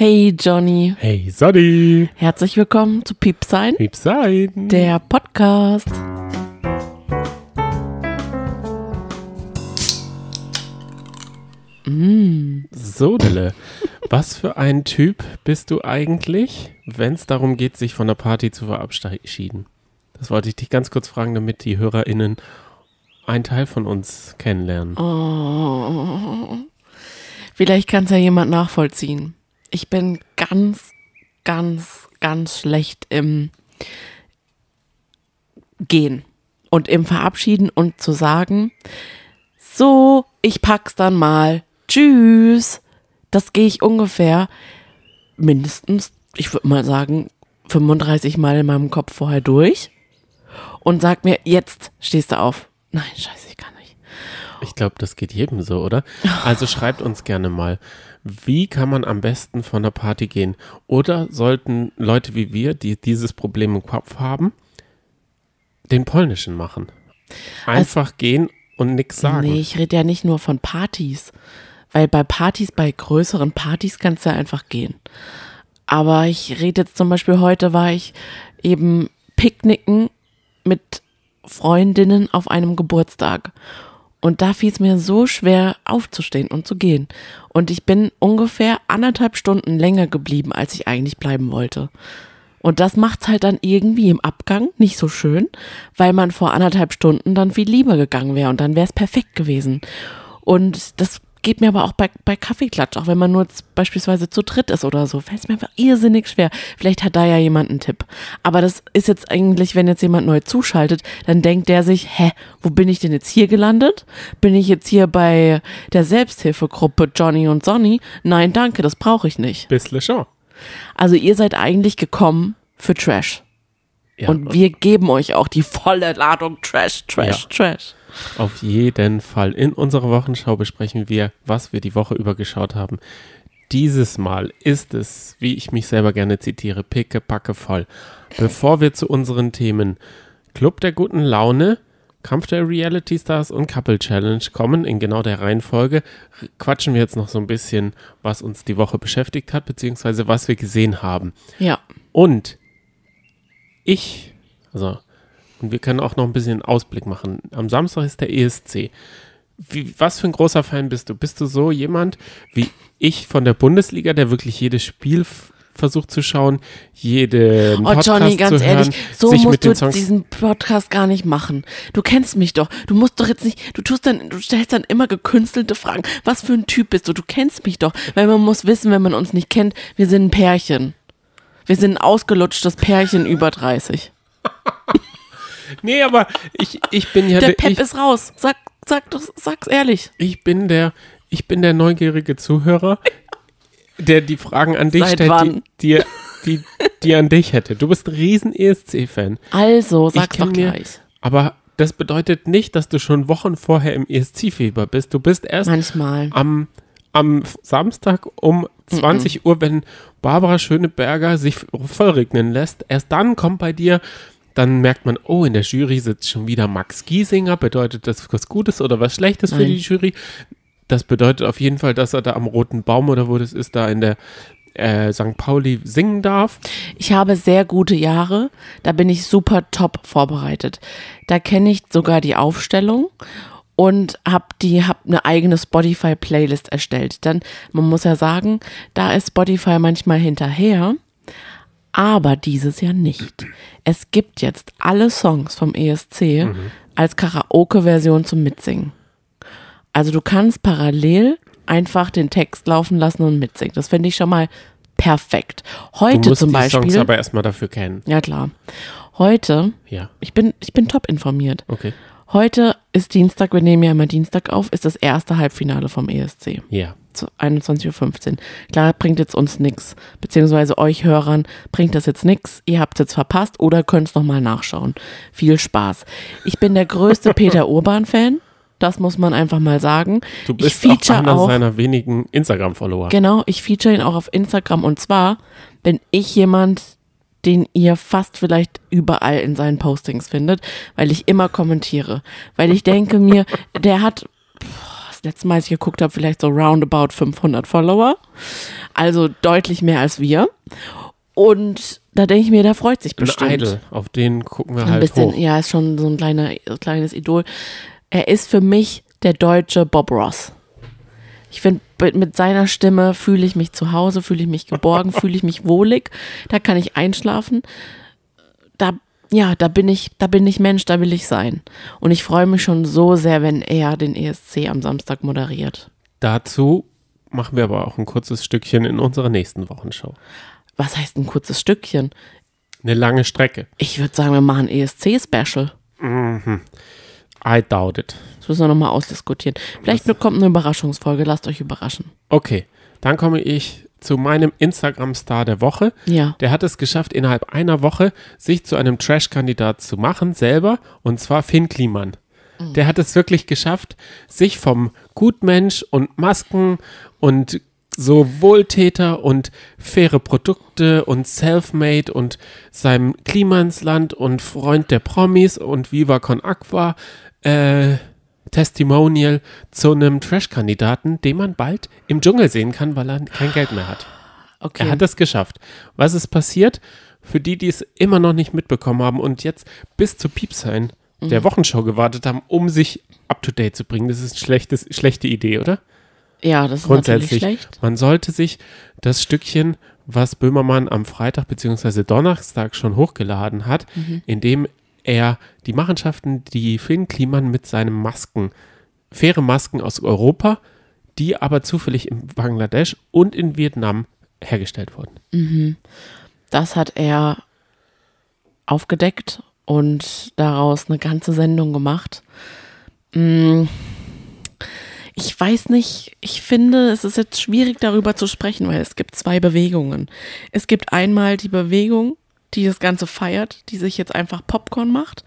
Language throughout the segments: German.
Hey Johnny, Hey Sonny, herzlich willkommen zu Piepsein, lieb sein. der Podcast. So, Dille, was für ein Typ bist du eigentlich, wenn es darum geht, sich von der Party zu verabschieden? Das wollte ich dich ganz kurz fragen, damit die HörerInnen einen Teil von uns kennenlernen. Oh. Vielleicht kann es ja jemand nachvollziehen. Ich bin ganz, ganz, ganz schlecht im Gehen und im Verabschieden und zu sagen, so, ich pack's dann mal. Tschüss. Das gehe ich ungefähr mindestens, ich würde mal sagen, 35 Mal in meinem Kopf vorher durch und sag mir, jetzt stehst du auf. Nein, scheiße, ich kann nicht. Ich glaube, das geht jedem so, oder? Also schreibt uns gerne mal, wie kann man am besten von der Party gehen? Oder sollten Leute wie wir, die dieses Problem im Kopf haben, den polnischen machen? Einfach gehen und nichts sagen. Nee, ich rede ja nicht nur von Partys. Weil bei Partys, bei größeren Partys kannst du ja einfach gehen. Aber ich rede jetzt zum Beispiel, heute war ich eben picknicken mit Freundinnen auf einem Geburtstag. Und da fiel es mir so schwer aufzustehen und zu gehen. Und ich bin ungefähr anderthalb Stunden länger geblieben, als ich eigentlich bleiben wollte. Und das macht's halt dann irgendwie im Abgang nicht so schön, weil man vor anderthalb Stunden dann viel lieber gegangen wäre und dann wäre es perfekt gewesen. Und das geht mir aber auch bei, bei Kaffeeklatsch, auch wenn man nur beispielsweise zu dritt ist oder so, fällt es mir einfach irrsinnig schwer. Vielleicht hat da ja jemand einen Tipp. Aber das ist jetzt eigentlich, wenn jetzt jemand neu zuschaltet, dann denkt der sich, hä, wo bin ich denn jetzt hier gelandet? Bin ich jetzt hier bei der Selbsthilfegruppe Johnny und Sonny? Nein, danke, das brauche ich nicht. Bisschen schon. Also ihr seid eigentlich gekommen für Trash. Ja, und wir geben euch auch die volle Ladung Trash, Trash, Ja. Trash. Auf jeden Fall. In unserer Wochenschau besprechen wir, was wir die Woche über geschaut haben. Dieses Mal ist es, wie ich mich selber gerne zitiere, picke, packe voll. Bevor wir zu unseren Themen Club der guten Laune, Kampf der Reality Stars und Couple Challenge kommen, in genau der Reihenfolge, quatschen wir jetzt noch so ein bisschen, was uns die Woche beschäftigt hat, beziehungsweise was wir gesehen haben. Ja. Und ich, also, und wir können auch noch ein bisschen Ausblick machen. Am Samstag ist der ESC. Wie, was für ein großer Fan bist du? Bist du so jemand wie ich von der Bundesliga, der wirklich jedes Spiel versucht zu schauen, jeden Oh Podcast Johnny, ganz hören, ehrlich, so musst du diesen Podcast gar nicht machen. Du kennst mich doch. Du musst doch jetzt nicht, du tust dann, du stellst dann immer gekünstelte Fragen. Was für ein Typ bist du? Du kennst mich doch. Weil man muss wissen, wenn man uns nicht kennt, wir sind ein Pärchen. Wir sind ein ausgelutschtes Pärchen über 30. Nee, aber ich, ich bin ja Der der, Pep ich, ist raus. Sag, sag doch, sag's ehrlich. ich bin der, ich bin der neugierige Zuhörer, der die Fragen an dich Seit stellt, wann? die, die, die, die an dich hätte. Du bist ein riesen ESC-Fan. Also, sag's doch mir- gleich. Aber das bedeutet nicht, dass du schon Wochen vorher im ESC-Fieber bist. Du bist erst Manchmal. am, am Samstag um 20 Uhr, wenn Barbara Schöneberger sich vollregnen lässt. Erst dann kommt bei dir, dann merkt man, oh, in der Jury sitzt schon wieder Max Giesinger. Bedeutet das was Gutes oder was Schlechtes für Nein. die Jury? Das bedeutet auf jeden Fall, dass er da am Roten Baum oder wo das ist, da in der äh, St. Pauli singen darf. Ich habe sehr gute Jahre. Da bin ich super top vorbereitet. Da kenne ich sogar die Aufstellung und habe die hab eine eigene Spotify Playlist erstellt. Dann man muss ja sagen, da ist Spotify manchmal hinterher, aber dieses Jahr nicht. Es gibt jetzt alle Songs vom ESC als Karaoke Version zum Mitsingen. Also du kannst parallel einfach den Text laufen lassen und mitsingen. Das finde ich schon mal perfekt. Du Heute musst zum die Beispiel. Songs aber erstmal dafür kennen. Ja, klar. Heute, Ja, ich bin, ich bin top informiert. okay. Heute ist Dienstag, wir nehmen ja immer Dienstag auf, ist das erste Halbfinale vom ESC. Ja. Zu 21.15 Uhr. Klar, bringt jetzt uns nix, beziehungsweise euch Hörern bringt das jetzt nix. Ihr habt es jetzt verpasst oder könnt es nochmal nachschauen. Viel Spaß. Ich bin der größte Peter Urban-Fan. Das muss man einfach mal sagen. Du ich bist auch feature einer auch seiner wenigen Instagram-Follower. Genau, ich feature ihn auch auf Instagram und zwar bin ich jemand, den ihr fast vielleicht überall in seinen Postings findet, weil ich immer kommentiere. Weil ich denke mir, der hat das letzte Mal, als ich geguckt habe, vielleicht so roundabout 500 Follower. Also deutlich mehr als wir. Und da denke ich mir, da freut sich bestimmt. Ein Idol, auf den gucken wir Ein halt bisschen, hoch. ja, ist schon so ein kleiner, kleines Idol. Er ist für mich der deutsche Bob Ross. Ich finde, mit seiner Stimme fühle ich mich zu Hause, fühle ich mich geborgen, fühle ich mich wohlig. Da kann ich einschlafen. Ja, da bin ich, da bin ich Mensch, da will ich sein. Und ich freue mich schon so sehr, wenn er den ESC am Samstag moderiert. Dazu machen wir aber auch ein kurzes Stückchen in unserer nächsten Wochenschau. Was heißt ein kurzes Stückchen? Eine lange Strecke. Ich würde sagen, wir machen ESC-Special. I doubt it. Das müssen wir nochmal ausdiskutieren. Vielleicht kommt eine Überraschungsfolge, lasst euch überraschen. Okay, dann komme ich zu meinem Instagram-Star der Woche. Ja. Der hat es geschafft, innerhalb einer Woche sich zu einem Trash-Kandidat zu machen, selber, und zwar Finn Kliman. Der hat es wirklich geschafft, sich vom Gutmensch und Masken und so Wohltäter und faire Produkte und Selfmade und seinem Klimansland und Freund der Promis und Viva Con Aqua äh, Testimonial zu einem Trash-Kandidaten, den man bald im Dschungel sehen kann, weil er kein Geld mehr hat. Okay. Er hat es geschafft. Was ist passiert? Für die, die es immer noch nicht mitbekommen haben und jetzt bis zu Piepsein Mhm. der Wochenschau gewartet haben, um sich up to date zu bringen. Das ist eine schlechtes, schlechte Idee, oder? ja, das ist natürlich Grundsätzlich. schlecht. Man sollte sich das Stückchen, was Böhmermann am Freitag bzw. Donnerstag schon hochgeladen hat, Mhm. in dem er die Machenschaften, die Finn Kliman mit seinen Masken, faire Masken aus Europa, die aber zufällig in Bangladesch und in Vietnam hergestellt wurden. Das hat er aufgedeckt und daraus eine ganze Sendung gemacht. Mm, Ich weiß nicht, ich finde, es ist jetzt schwierig darüber zu sprechen, weil es gibt zwei Bewegungen. Es gibt einmal die Bewegung, die das Ganze feiert, die sich jetzt einfach Popcorn macht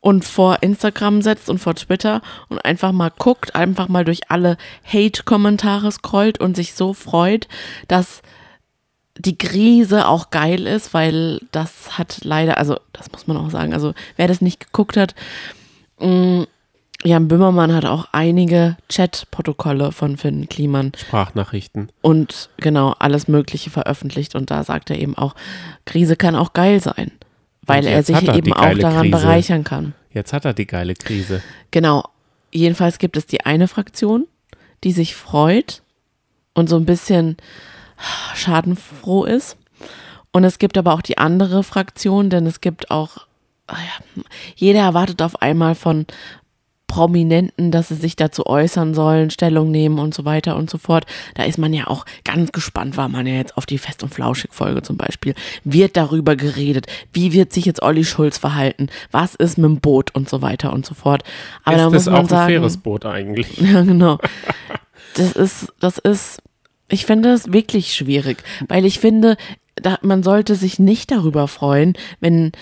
und vor Instagram setzt und vor Twitter und einfach mal guckt, einfach mal durch alle Hate-Kommentare scrollt und sich so freut, dass die Krise auch geil ist, weil das hat leider, also das muss man auch sagen, also wer das nicht geguckt hat, mh, Jan Böhmermann hat auch einige Chat-Protokolle von Finn Kliman Sprachnachrichten. und genau alles Mögliche veröffentlicht und da sagt er eben auch, Krise kann auch geil sein, weil er sich er eben auch daran Krise. bereichern kann. Jetzt hat er die geile Krise. Genau. Jedenfalls gibt es die eine Fraktion, die sich freut und so ein bisschen schadenfroh ist. Und es gibt aber auch die andere Fraktion, denn es gibt auch, ah jeder erwartet auf einmal von Prominenten, dass sie sich dazu äußern sollen, Stellung nehmen und so weiter und so fort. Da ist man ja auch ganz gespannt, war man ja jetzt auf die Fest- und Flauschig-Folge zum Beispiel. Wird darüber geredet, wie wird sich jetzt Olli Schulz verhalten, was ist mit dem Boot und so weiter und so fort. Aber da ist muss das man auch ein sagen, faires Boot eigentlich? ja, genau. Das ist, das ist, ich finde es wirklich schwierig, weil ich finde, da, man sollte sich nicht darüber freuen, wenn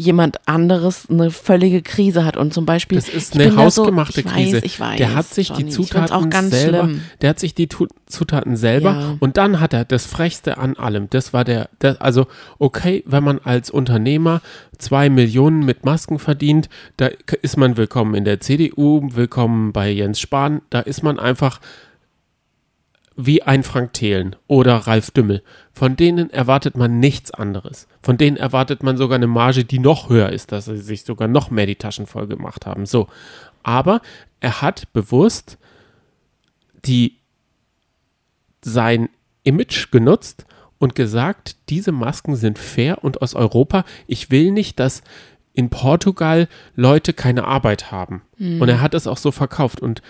jemand anderes eine völlige Krise hat und zum Beispiel. Das ist eine da so- hausgemachte ich Krise. Weiß, ich weiß, der hat sich Johnny, die Zutaten selber, schlimm. der hat sich die Tu- Zutaten selber Ja. und dann hat er das Frechste an allem. Das war der, der, also okay, wenn man als Unternehmer zwei Millionen mit Masken verdient, da ist man willkommen in der CDU, willkommen bei Jens Spahn, da ist man einfach wie ein Frank Thelen oder Ralf Dümmel. Von denen erwartet man nichts anderes. Von denen erwartet man sogar eine Marge, die noch höher ist, dass sie sich sogar noch mehr die Taschen voll gemacht haben. So. Aber er hat bewusst die, sein Image genutzt und gesagt, diese Masken sind fair und aus Europa. Ich will nicht, dass in Portugal Leute keine Arbeit haben. Und er hat es auch so verkauft. Und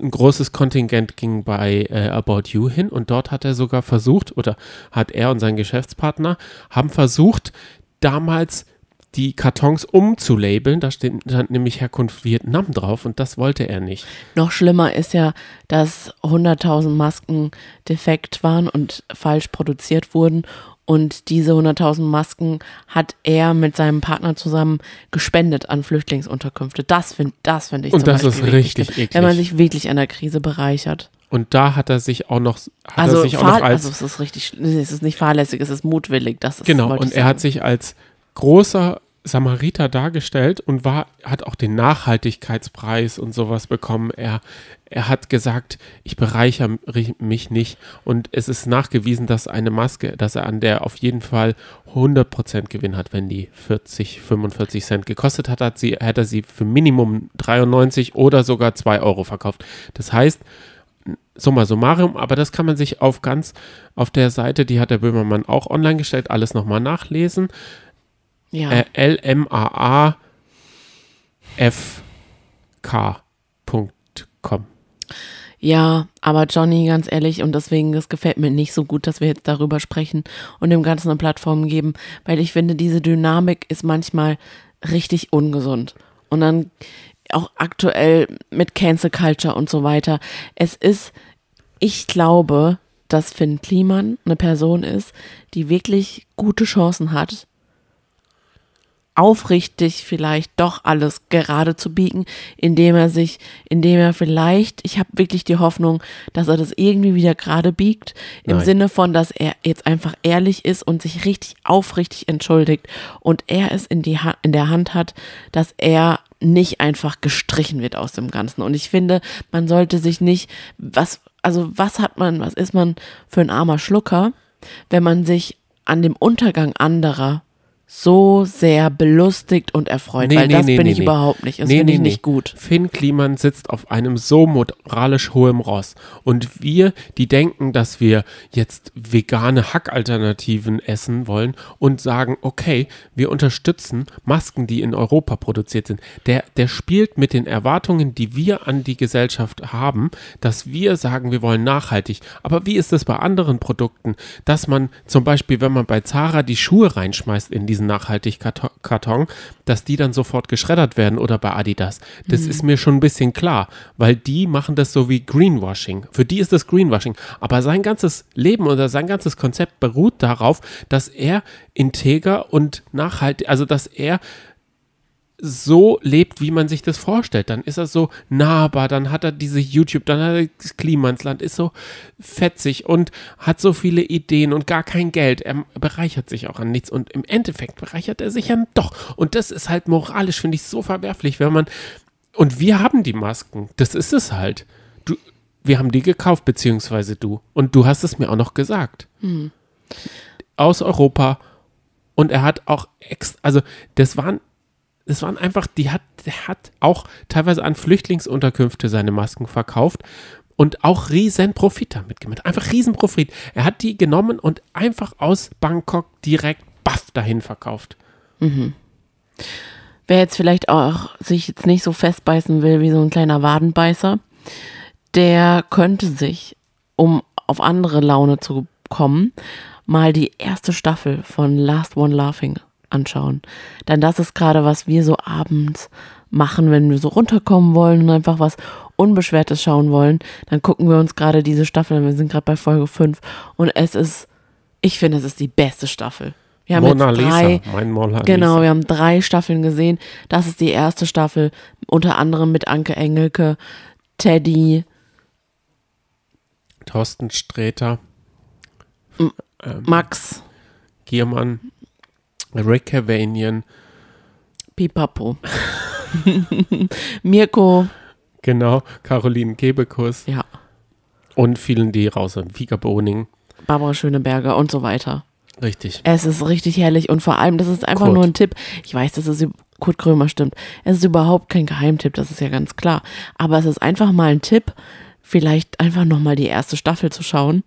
ein großes Kontingent ging bei äh, About You hin und dort hat er sogar versucht, oder hat er und sein Geschäftspartner, haben versucht, damals die Kartons umzulabeln. Da steht, stand nämlich Herkunft Vietnam drauf und das wollte er nicht. Noch schlimmer ist ja, dass 100.000 Masken defekt waren und falsch produziert wurden. Und diese 100.000 Masken hat er mit seinem Partner zusammen gespendet an Flüchtlingsunterkünfte. Das finde das find ich Und das Beispiel ist richtig eklig. Wenn man sich wirklich an der Krise bereichert. Und da hat er sich auch noch, hat Also, er sich auch noch als, also es ist richtig, es ist nicht fahrlässig, es ist mutwillig. Das ist, genau, und er hat sich als großer Samariter dargestellt und war, hat auch den Nachhaltigkeitspreis und sowas bekommen. Er, er hat gesagt, ich bereichere mich nicht. Und es ist nachgewiesen, dass eine Maske, dass er an der auf jeden Fall 100% Gewinn hat, wenn die 40, 45 Cent gekostet hat, hat sie, hätte er sie für Minimum 93 oder sogar 2 Euro verkauft. Das heißt, summa summarum, aber das kann man sich auf ganz, auf der Seite, die hat der Böhmermann auch online gestellt, alles nochmal nachlesen. Ja. Äh, L-M-A-A-F-K.com. Ja, aber Johnny, ganz ehrlich, und deswegen, das gefällt mir nicht so gut, dass wir jetzt darüber sprechen und dem Ganzen eine Plattform geben, weil ich finde, diese Dynamik ist manchmal richtig ungesund. Und dann auch aktuell mit Cancel Culture und so weiter. Es ist, ich glaube, dass Finn Kliman eine Person ist, die wirklich gute Chancen hat, aufrichtig vielleicht doch alles gerade zu biegen, indem er sich, indem er vielleicht, ich habe wirklich die Hoffnung, dass er das irgendwie wieder gerade biegt, im Nein. Sinne von, dass er jetzt einfach ehrlich ist und sich richtig aufrichtig entschuldigt und er es in, die ha in der Hand hat, dass er nicht einfach gestrichen wird aus dem Ganzen. Und ich finde, man sollte sich nicht, was, also was hat man, was ist man für ein armer Schlucker, wenn man sich an dem Untergang anderer so sehr belustigt und erfreut, Nee, weil nee, das nee, bin ich überhaupt nicht. Das finde ich nicht gut. Finn Kliman sitzt auf einem so moralisch hohem Ross. Und wir, die denken, dass wir jetzt vegane Hackalternativen essen wollen und sagen, okay, wir unterstützen Masken, die in Europa produziert sind. Der, der spielt mit den Erwartungen, die wir an die Gesellschaft haben, dass wir sagen, wir wollen nachhaltig. Aber wie ist es bei anderen Produkten, dass man zum Beispiel, wenn man bei Zara die Schuhe reinschmeißt in diesen Nachhaltigkarton, dass die dann sofort geschreddert werden oder bei Adidas. Das ist mir schon ein bisschen klar, weil die machen das so wie Greenwashing. Für die ist das Greenwashing. Aber sein ganzes Leben oder sein ganzes Konzept beruht darauf, dass er integer und nachhaltig, also dass er so lebt, wie man sich das vorstellt. Dann ist er so nahbar, dann hat er diese YouTube, dann hat er das Klimansland, ist so fetzig und hat so viele Ideen und gar kein Geld. Er bereichert sich auch an nichts und im Endeffekt bereichert er sich ja doch. Und das ist halt moralisch, finde ich, so verwerflich, wenn man. Und wir haben die Masken, das ist es halt. Du, wir haben die gekauft, beziehungsweise du. Und du hast es mir auch noch gesagt. Aus Europa. Und er hat auch ex, also das waren es waren einfach, die hat, der hat auch teilweise an Flüchtlingsunterkünfte seine Masken verkauft und auch riesen Profit damit gemacht. Einfach riesen Profit. Er hat die genommen und einfach aus Bangkok direkt baff dahin verkauft. Wer jetzt vielleicht auch sich jetzt nicht so festbeißen will wie so ein kleiner Wadenbeißer, der könnte sich, um auf andere Laune zu kommen, mal die erste Staffel von Last One Laughing anschauen. Denn das ist gerade, was wir so abends machen, wenn wir so runterkommen wollen und einfach was Unbeschwertes schauen wollen. Dann gucken wir uns gerade diese Staffel an. Wir sind gerade bei Folge 5 und es ist, ich finde, es ist die beste Staffel. Wir haben Mona jetzt Lisa, drei, mein Mona Genau, Lisa. wir haben drei Staffeln gesehen. Das ist die erste Staffel, unter anderem mit Anke Engelke, Teddy, Thorsten Sträter, Max, Giermann, Rick Cavanian, Pipapo, Mirko, genau, Caroline Kebekus ja, und vielen, die raus sind. Vika Boning. Barbara Schöneberger und so weiter. Richtig. Es ist richtig herrlich und vor allem, das ist einfach Kurt. nur ein Tipp. Ich weiß, dass es Kurt Krömer stimmt. Es ist überhaupt kein Geheimtipp, das ist ja ganz klar. Aber es ist einfach mal ein Tipp, vielleicht einfach nochmal die erste Staffel zu schauen,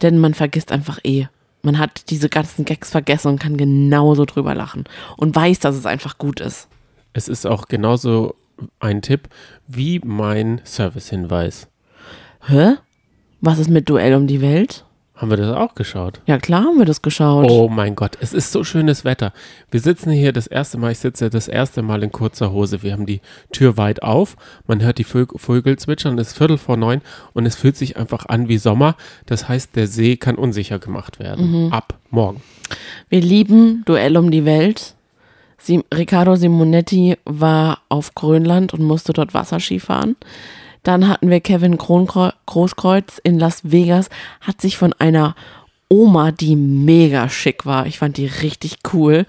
denn man vergisst einfach eh. Man hat diese ganzen Gags vergessen und kann genauso drüber lachen und weiß, dass es einfach gut ist. Es ist auch genauso ein Tipp wie mein Servicehinweis. Hä? Was ist mit Duell um die Welt? Haben wir das auch geschaut? Ja, klar haben wir das geschaut. Oh mein Gott, es ist so schönes Wetter. Wir sitzen hier das erste Mal, ich sitze das erste Mal in kurzer Hose. Wir haben die Tür weit auf, man hört die Vög- Vögel zwitschern, es ist Viertel vor neun und es fühlt sich einfach an wie Sommer. Das heißt, der See kann unsicher gemacht werden. Ab morgen. Wir lieben Duell um die Welt. Sim Riccardo Simonetti war auf Grönland und musste dort Wasserski fahren. Dann hatten wir Kevin Großkreuz in Las Vegas, hat sich von einer Oma, die mega schick war, ich fand die richtig cool,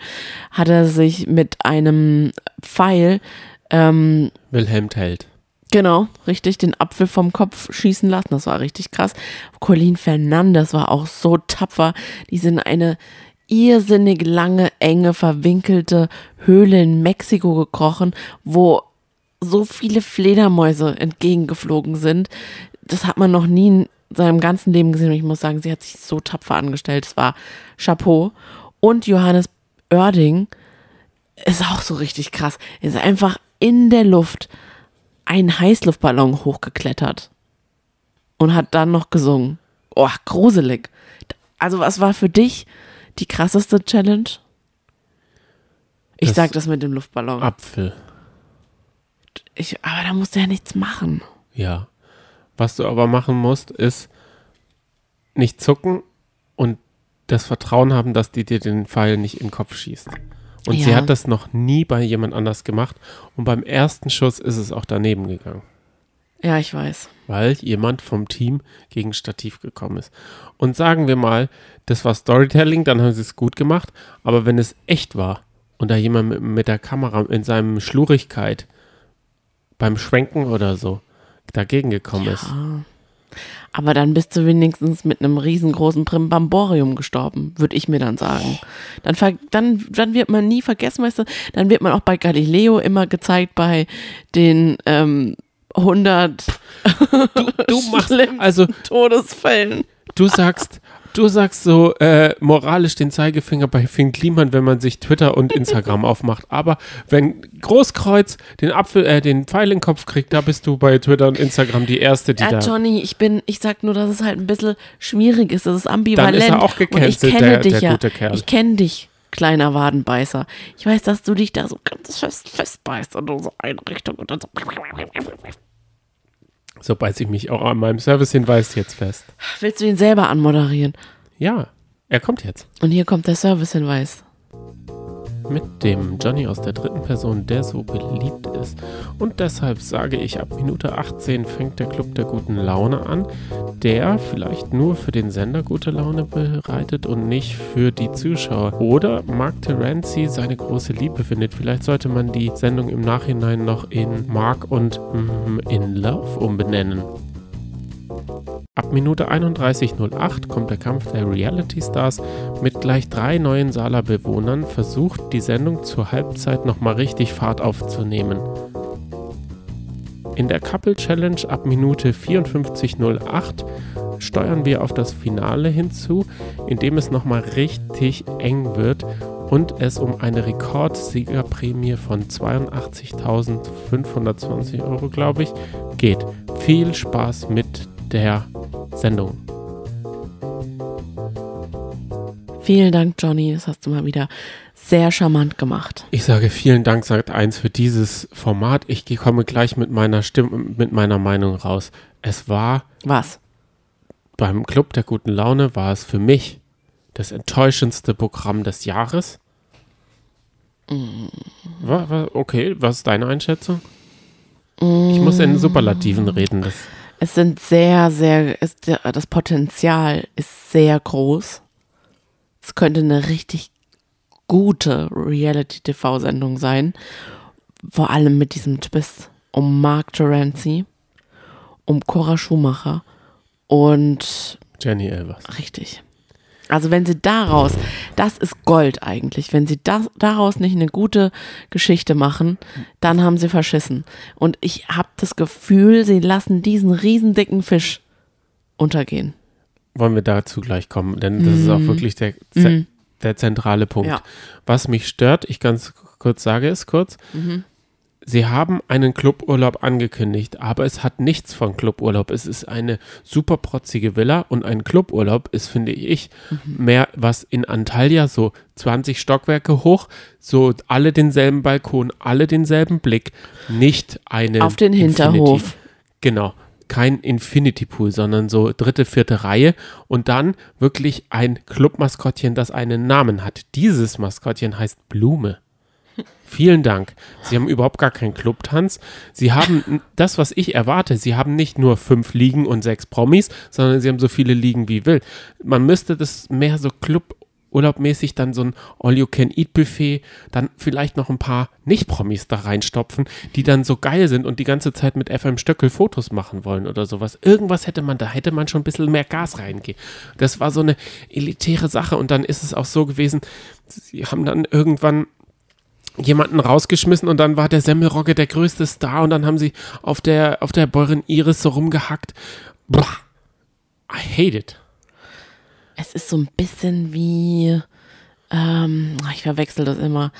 hat er sich mit einem Pfeil, ähm, Wilhelm Telt. genau, richtig, den Apfel vom Kopf schießen lassen. Das war richtig krass. Colleen Fernandes war auch so tapfer. Die sind eine irrsinnig lange, enge, verwinkelte Höhle in Mexiko gekrochen, wo so viele Fledermäuse entgegengeflogen sind. Das hat man noch nie in seinem ganzen Leben gesehen. Und ich muss sagen, sie hat sich so tapfer angestellt. Es war Chapeau. Und Johannes Oerding ist auch so richtig krass. Er ist einfach in der Luft einen Heißluftballon hochgeklettert und hat dann noch gesungen. Oh, gruselig. Also, was war für dich die krasseste Challenge? Ich Das- sag das mit dem Luftballon. Apfel. Ich, aber da musst du ja nichts machen. Ja. Was du aber machen musst, ist nicht zucken und das Vertrauen haben, dass die dir den Pfeil nicht in den Kopf schießt. Und sie Ja. hat das noch nie bei jemand anders gemacht. Und beim ersten Schuss ist es auch daneben gegangen, Ja, ich weiß. weil jemand vom Team gegen Stativ gekommen ist. Und sagen wir mal, das war Storytelling, dann haben sie es gut gemacht. Aber wenn es echt war und da jemand mit, mit der Kamera in seinem Schlurigkeit beim Schwenken oder so dagegen gekommen ist, Aber dann bist du wenigstens mit einem riesengroßen Primbamborium gestorben, würde ich mir dann sagen. Dann, dann, dann wird man nie vergessen, weißt du, dann wird man auch bei Galileo immer gezeigt bei den ähm, 100 du machst schlimmsten also Todesfällen. Du sagst, du sagst so äh, moralisch den Zeigefinger bei Finn Kliman, wenn man sich Twitter und Instagram aufmacht. Aber wenn Großkreuz den Apfel, äh, den Pfeil in den Kopf kriegt, da bist du bei Twitter und Instagram die erste, die Ja, da. Johnny, ich bin, ich sag nur, dass es halt ein bisschen schwierig ist. Das ist ambivalent. Dann ist er auch Und ich gecancelt, kenne der- dich der ja. Ich kenne dich, kleiner Wadenbeißer. Ich weiß, dass du dich da so ganz fest festbeißt und so eine Richtung und dann so. So beiß ich mich auch an meinem Servicehinweis jetzt fest. Willst du ihn selber anmoderieren? Ja, er kommt jetzt. Und hier kommt der Servicehinweis. Mit dem Johnny aus der dritten Person, der so beliebt ist. Und deshalb sage ich, ab Minute 18 fängt der Club der guten Laune an, der vielleicht nur für den Sender gute Laune bereitet und nicht für die Zuschauer. Oder Mark Terenzi seine große Liebe findet. Vielleicht sollte man die Sendung im Nachhinein noch in Mark und mm, in Love umbenennen. Ab Minute 31.08 kommt der Kampf der Reality Stars mit gleich drei neuen Sala-Bewohnern, versucht die Sendung zur Halbzeit nochmal richtig Fahrt aufzunehmen. In der Couple Challenge ab Minute 54.08 steuern wir auf das Finale hinzu, indem es nochmal richtig eng wird und es um eine Rekordsiegerprämie von 82.520 Euro, glaube ich, geht. Viel Spaß mit der Sendung. Vielen Dank, Johnny. Das hast du mal wieder sehr charmant gemacht. Ich sage vielen Dank, sagt eins für dieses Format. Ich komme gleich mit meiner Stimme, mit meiner Meinung raus. Es war Was? beim Club der guten Laune war es für mich das enttäuschendste Programm des Jahres. Wa- Okay, was ist deine Einschätzung? Ich muss in Superlativen reden. Das, Es sind sehr, sehr, der- das Potenzial ist sehr groß. Es könnte eine richtig gute Reality-TV-Sendung sein. Vor allem mit diesem Twist um Mark Terenzi, um Cora Schumacher und Jenny Elvers. Richtig. Also wenn sie daraus, das ist Gold eigentlich, wenn sie das, daraus nicht eine gute Geschichte machen, dann haben sie verschissen. Und ich habe das Gefühl, sie lassen diesen riesen Fisch untergehen. Wollen wir dazu gleich kommen, denn das ist auch wirklich der, der zentrale Punkt. Ja. Was mich stört, ich ganz kurz sage es kurz, Sie haben einen Cluburlaub angekündigt, aber es hat nichts von Cluburlaub. Es ist eine super protzige Villa und ein Cluburlaub ist, finde ich, mehr was in Antalya, so 20 Stockwerke hoch, so alle denselben Balkon, alle denselben Blick, nicht eine Auf den Infinity- Hinterhof. Genau, kein Infinity Pool, sondern so dritte, vierte Reihe und dann wirklich ein Clubmaskottchen, das einen Namen hat. Dieses Maskottchen heißt Blume. Vielen Dank. Sie haben überhaupt gar keinen Clubtanz. Sie haben das, was ich erwarte. Sie haben nicht nur fünf Ligen und sechs Promis, sondern sie haben so viele Ligen wie will. Man müsste das mehr so Club-Urlaubmäßig dann so ein All-You-Can-Eat-Buffet, dann vielleicht noch ein paar Nicht-Promis da reinstopfen, die dann so geil sind und die ganze Zeit mit FM Stöckel Fotos machen wollen oder sowas. Irgendwas hätte man, da hätte man schon ein bisschen mehr Gas reingehen. Das war so eine elitäre Sache und dann ist es auch so gewesen, sie haben dann irgendwann jemanden rausgeschmissen und dann war der Semmelrogge der größte Star und dann haben sie auf der, auf der Bäuerin Iris so rumgehackt. Blah. I hate it. Es ist so ein bisschen wie, ähm, ich verwechsel das immer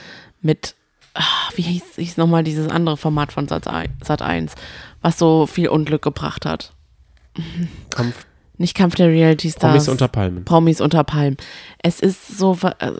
mit, ah, wie hieß, hieß nochmal dieses andere Format von Sat, Sat 1, was so viel Unglück gebracht hat. Kampf Nicht Kampf der Reality Stars. Promis unter Palmen. Promis unter Palmen. Es ist so,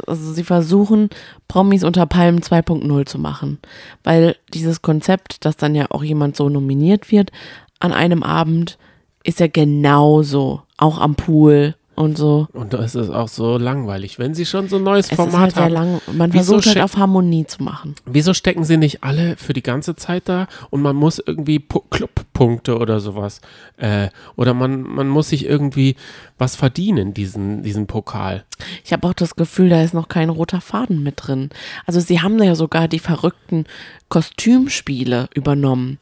also sie versuchen, Promis unter Palmen 2.0 zu machen. Weil dieses Konzept, dass dann ja auch jemand so nominiert wird an einem Abend, ist ja genauso. Auch am Pool und so. Und da ist es auch so langweilig. Wenn sie schon so ein neues Es ist Format halt sehr haben, lang. Man wieso versucht halt auf Harmonie zu machen. wieso stecken sie nicht alle für die ganze Zeit da und man muss irgendwie Pu- Clubpunkte oder sowas äh, oder man, man muss sich irgendwie was verdienen, diesen, diesen Pokal. Ich habe auch das Gefühl, da ist noch kein roter Faden mit drin. Also sie haben ja sogar die verrückten Kostümspiele übernommen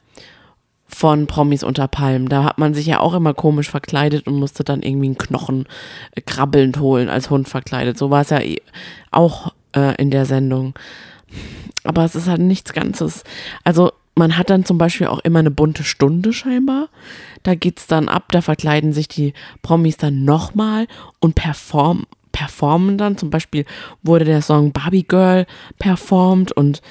von Promis unter Palmen. Da hat man sich ja auch immer komisch verkleidet und musste dann irgendwie einen Knochen äh, krabbelnd holen als Hund verkleidet. So war es ja eh auch äh, in der Sendung. Aber es ist halt nichts Ganzes. Also man hat dann zum Beispiel auch immer eine bunte Stunde scheinbar. Da geht's dann ab, da verkleiden sich die Promis dann nochmal und perform, performen dann. Zum Beispiel wurde der Song Barbie Girl performt und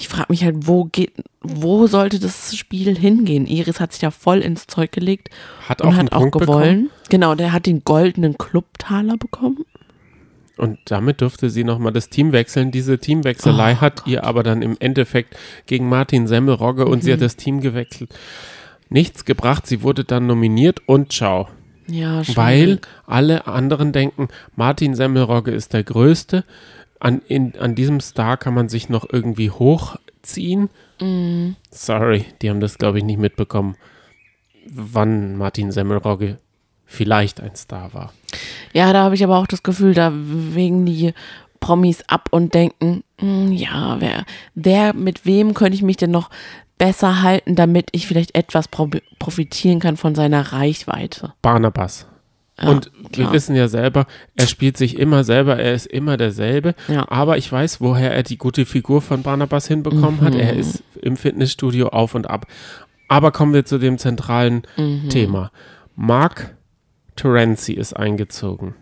ich frage mich halt, wo geht, wo sollte das Spiel hingehen? Iris hat sich da voll ins Zeug gelegt Hat und auch hat auch Punkt bekommen. gewollen. Genau, der hat den goldenen Clubtaler bekommen. Und damit durfte sie nochmal das Team wechseln. Diese Teamwechselei Oh hat ihr aber dann im Endeffekt gegen Martin Semmelrogge und Mhm. sie hat das Team gewechselt. Nichts gebracht. Sie wurde dann nominiert und ciao. Ja, Weil alle anderen denken, Martin Semmelrogge ist der Größte. An, in, an diesem Star kann man sich noch irgendwie hochziehen. Mhm. Sorry, die haben das, glaube ich, nicht mitbekommen, wann Martin Semmelrogge vielleicht ein Star war. Ja, da habe ich aber auch das Gefühl, da wegen die Promis ab und denken, hm, ja, wer, wer, mit wem könnte ich mich denn noch besser halten, damit ich vielleicht etwas pro profitieren kann von seiner Reichweite. Barnabas. Ja, und wir klar. wissen ja selber, er spielt sich immer selber, er ist immer derselbe. Ja. Aber ich weiß, woher er die gute Figur von Barnabas hinbekommen hat. Mhm. Er ist im Fitnessstudio auf und ab. Aber kommen wir zu dem zentralen Mhm. Thema. Mark Terenzi ist eingezogen.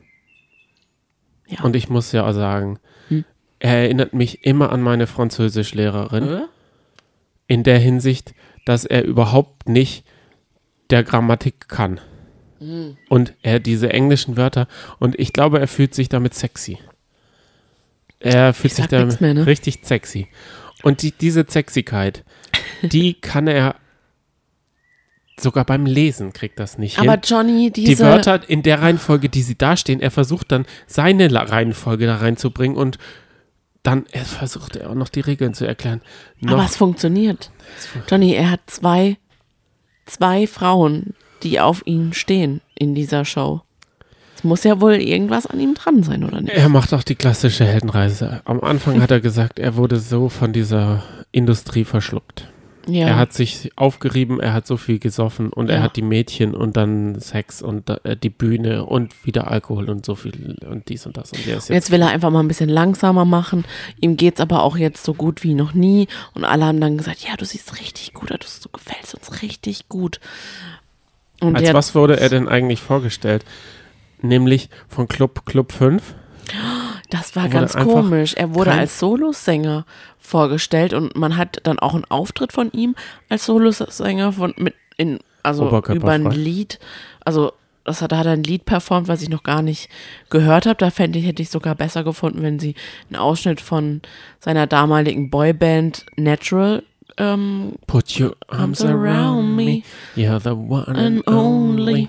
Ja. Und ich muss ja auch sagen, Hm. er erinnert mich immer an meine Französischlehrerin Äh? in der Hinsicht, dass er überhaupt nicht der Grammatik kann. Hm. Und er diese englischen Wörter und ich glaube, er fühlt sich damit sexy. Er fühlt Ich sich damit mehr, ne? richtig sexy. Und die, diese Sexigkeit, die kann er sogar beim Lesen kriegt das nicht hin Aber Johnny, diese, die Wörter in der Reihenfolge, die sie dastehen, er versucht dann seine Reihenfolge da reinzubringen und dann er versucht er auch noch die Regeln zu erklären. aber Noch, es funktioniert. Johnny, er hat zwei, zwei Frauen, die auf ihn stehen in dieser Show. Es muss ja wohl irgendwas an ihm dran sein, oder nicht? er macht auch die klassische Heldenreise. Am Anfang hat er gesagt, er wurde so von dieser Industrie verschluckt. Ja. Er hat sich aufgerieben, er hat so viel gesoffen und er Ja. hat die Mädchen und dann Sex und äh, die Bühne und wieder Alkohol und so viel und dies und das. Und er Und Jetzt will er einfach mal ein bisschen langsamer machen. Ihm geht's aber auch jetzt so gut wie noch nie. Und alle haben dann gesagt, ja, du siehst richtig gut du gefällst uns richtig gut. Und Als was wurde er denn eigentlich vorgestellt? Nämlich von Club Club 5. das war ganz komisch. Er wurde als Solosänger vorgestellt und man hat dann auch einen Auftritt von ihm als Solosänger von mit in also über ein Lied. Also das hat, da hat er ein Lied performt, was ich noch gar nicht gehört habe. Da fände ich, hätte ich sogar besser gefunden, wenn sie einen Ausschnitt von seiner damaligen Boyband Natural ähm, Put your arms around me. You're the one and only.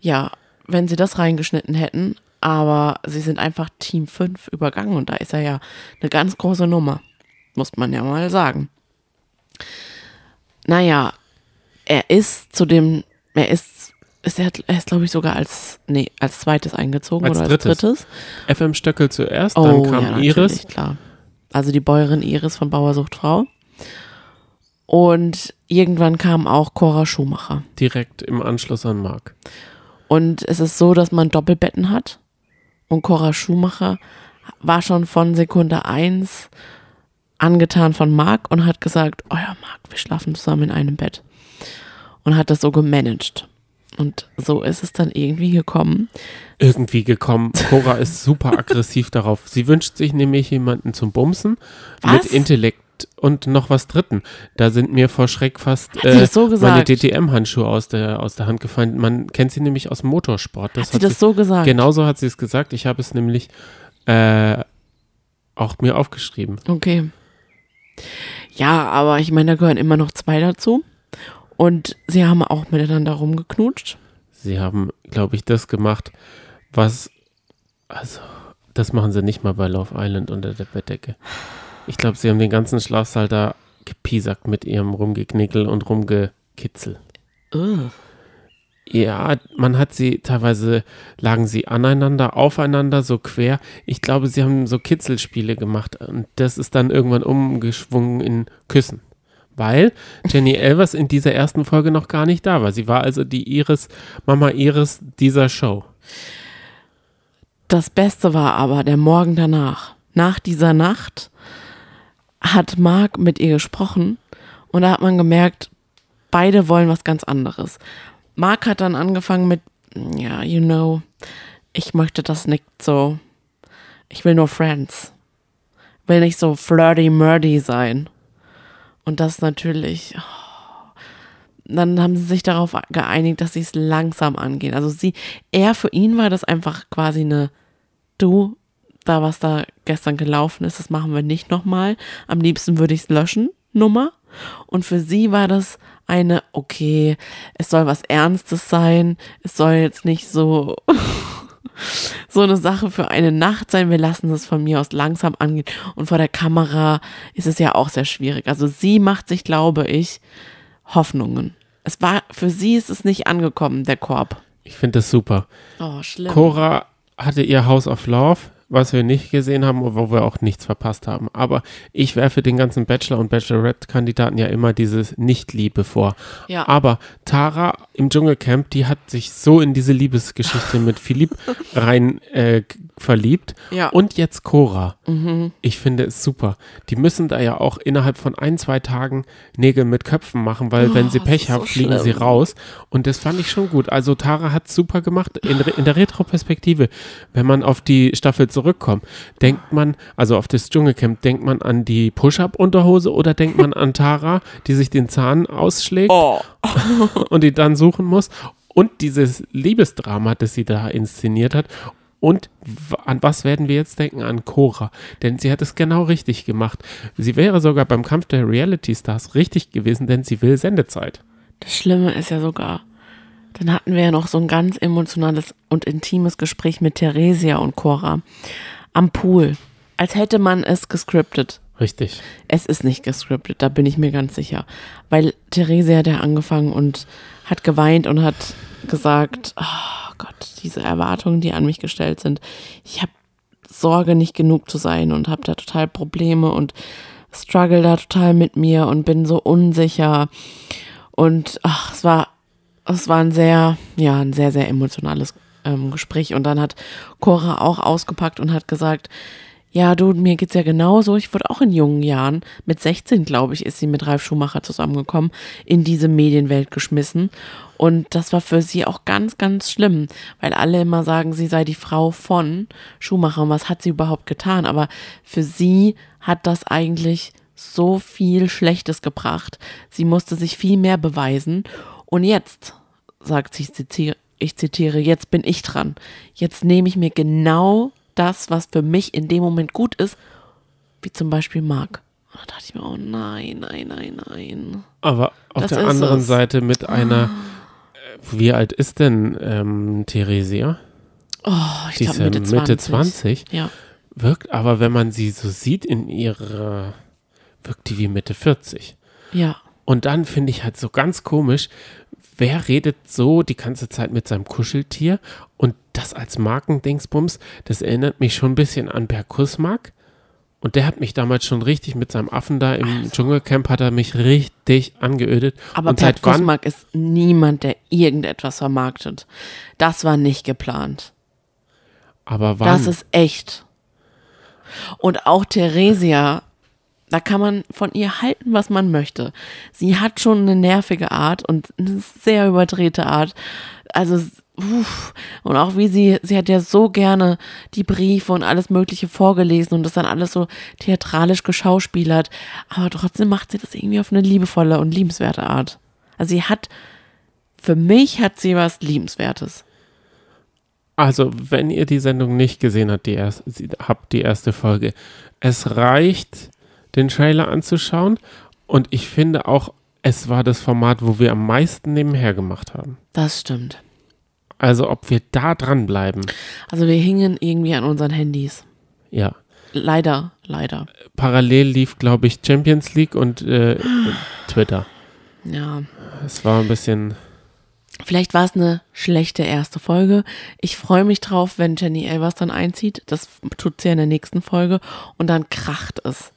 Ja, wenn sie das reingeschnitten hätten, aber sie sind einfach Team 5 übergangen und da ist er ja eine ganz große Nummer. muss man ja mal sagen. Naja, er ist zu dem, er ist, ist er, er ist glaube ich sogar als, nee, als zweites eingezogen Als oder drittes. als drittes. FM Stöckel zuerst, Oh, dann kam ja, Iris. klar. Also die Bäuerin Iris von Bauersucht Frau. Und irgendwann kam auch Cora Schumacher. Direkt im Anschluss an Marc. Und es ist so, dass man Doppelbetten hat. Und Cora Schumacher war schon von Sekunde eins angetan von Marc und hat gesagt, oh ja, Marc, wir schlafen zusammen in einem Bett. Und hat das so gemanagt. Und so ist es dann irgendwie gekommen. Irgendwie gekommen. Cora ist super aggressiv darauf. Sie wünscht sich nämlich jemanden zum Bumsen Was? mit Intellekt und noch was Dritten. Da sind mir vor Schreck fast Hat äh, so meine? DTM-Handschuhe aus der, aus der Hand gefallen. Man kennt sie nämlich aus dem Motorsport. Das Hat sie das so gesagt? Genauso hat sie es gesagt. Ich habe es nämlich äh, auch mir aufgeschrieben. Okay. Ja, aber ich meine, da gehören immer noch zwei dazu. Und sie haben auch miteinander rumgeknutscht. Sie haben, glaube ich, das gemacht, was, also, das machen sie nicht mal bei Love Island unter der Bettdecke. Ich glaube, sie haben den ganzen Schlafsaal da gepiesackt mit ihrem Rumgeknickel und Rumgekitzel. Ugh. Ja, man hat sie, teilweise lagen sie aneinander, aufeinander, so quer. Ich glaube, sie haben so Kitzelspiele gemacht und das ist dann irgendwann umgeschwungen in Küssen. Weil Jenny Elvers in dieser ersten Folge noch gar nicht da war. Sie war also die Iris, Mama Iris dieser Show. Das Beste war aber der Morgen danach. Nach dieser Nacht hat Marc mit ihr gesprochen und da hat man gemerkt, beide wollen was ganz anderes. Marc hat dann angefangen mit, ja, you know, ich möchte das nicht so, ich will nur Friends. Will nicht so flirty-murdy sein. Und das natürlich, oh. dann haben sie sich darauf geeinigt, dass sie es langsam angehen. Also sie, er für ihn war das einfach quasi eine, du, da was da gestern gelaufen ist, das machen wir nicht nochmal. Am liebsten würde ich es löschen, Nummer. Und für sie war das eine, okay, es soll was Ernstes sein, es soll jetzt nicht so, so eine Sache für eine Nacht sein. Wir lassen es von mir aus langsam angehen. Und vor der Kamera ist es ja auch sehr schwierig. Also sie macht sich, glaube ich, Hoffnungen. Es war, für sie ist es nicht angekommen, der Korb. Ich finde das super. Oh, schlimm. Cora hatte ihr House of Love, was wir nicht gesehen haben und wo wir auch nichts verpasst haben. Aber ich werfe den ganzen Bachelor- und Bachelorette-Kandidaten ja immer dieses Nicht-Liebe vor. Ja. Aber Tara im Dschungelcamp, die hat sich so in diese Liebesgeschichte mit Philipp rein äh, verliebt. Ja. Und jetzt Cora. Ich finde es super. Die müssen da ja auch innerhalb von ein, zwei Tagen Nägel mit Köpfen machen, weil wenn sie Pech ist so haben, fliegen sie schlimm. raus. Und das fand ich schon gut. Also Tara hat super gemacht. In, in der Retroperspektive, wenn man auf die Staffel zurückkommt, denkt man, also auf das Dschungelcamp, denkt man an die Push-Up-Unterhose oder denkt man an Tara, die sich den Zahn ausschlägt Oh. und die dann suchen muss? Und dieses Liebesdrama, das sie da inszeniert hat. Und an was werden wir jetzt denken? An Cora. Denn sie hat es genau richtig gemacht. Sie wäre sogar beim Kampf der Reality Stars richtig gewesen, denn sie will Sendezeit. Das Schlimme ist ja sogar, dann hatten wir ja noch so ein ganz emotionales und intimes Gespräch mit Theresia und Cora am Pool. Als hätte man es gescriptet. Richtig. Es ist nicht gescriptet, da bin ich mir ganz sicher. Weil Theresia hat ja angefangen und hat geweint und hat gesagt, oh Gott, diese Erwartungen, die an mich gestellt sind. Ich habe Sorge, nicht genug zu sein und habe da total Probleme und struggle da total mit mir und bin so unsicher. Und ach, es war, es war ein sehr, ja, ein sehr, sehr emotionales ähm, Gespräch. Und dann hat Cora auch ausgepackt und hat gesagt, ja, du, mir geht's ja genauso. Ich wurde auch in jungen Jahren, mit 16, glaube ich, ist sie mit Ralf Schumacher zusammengekommen, in diese Medienwelt geschmissen. Und das war für sie auch ganz, ganz schlimm, weil alle immer sagen, sie sei die Frau von Schumacher. Und was hat sie überhaupt getan? Aber für sie hat das eigentlich so viel Schlechtes gebracht. Sie musste sich viel mehr beweisen. Und jetzt, sagt sie, ich zitiere, jetzt bin ich dran. Jetzt nehme ich mir genau das, was für mich in dem Moment gut ist, wie zum Beispiel Marc. Und da dachte ich mir, oh nein, nein, nein, nein. Aber auf Das der anderen es. Seite mit einer, äh, wie alt ist denn ähm, Theresia? Oh, ich glaube Mitte, Mitte 20. 20. Ja. Wirkt aber, wenn man sie so sieht in ihrer wirkt die wie Mitte 40. Ja. Und dann finde ich halt so ganz komisch, wer redet so die ganze Zeit mit seinem Kuscheltier und das als Markendingsbums, das erinnert mich schon ein bisschen an Berkusmark. Und der hat mich damals schon richtig mit seinem Affen da im Dschungelcamp, hat er mich richtig angeödet. Aber und Bert? Kusmark ist niemand, der irgendetwas vermarktet. Das war nicht geplant. Aber wann? Das ist echt. Und auch Theresia, da kann man von ihr halten, was man möchte. Sie hat schon eine nervige Art und eine sehr überdrehte Art. Also, uff. und auch wie sie, sie hat ja so gerne die Briefe und alles Mögliche vorgelesen und das dann alles so theatralisch geschauspielert. Aber trotzdem macht sie das irgendwie auf eine liebevolle und liebenswerte Art. Also sie hat, für mich hat sie was Liebenswertes. Also, wenn ihr die Sendung nicht gesehen habt, die, erst, sie- habt die erste Folge, es reicht, den Trailer anzuschauen. Und ich finde auch, es war das Format, wo wir am meisten nebenher gemacht haben. Das stimmt. Also, ob wir da dranbleiben. Also wir hingen irgendwie an unseren Handys. Ja. Leider, leider. Parallel lief, glaube ich, Champions League und äh, Twitter. Ja. Es war ein bisschen. Vielleicht war es eine schlechte erste Folge. Ich freue mich drauf, wenn Jenny Elvers dann einzieht. Das tut sie ja in der nächsten Folge. Und dann kracht es.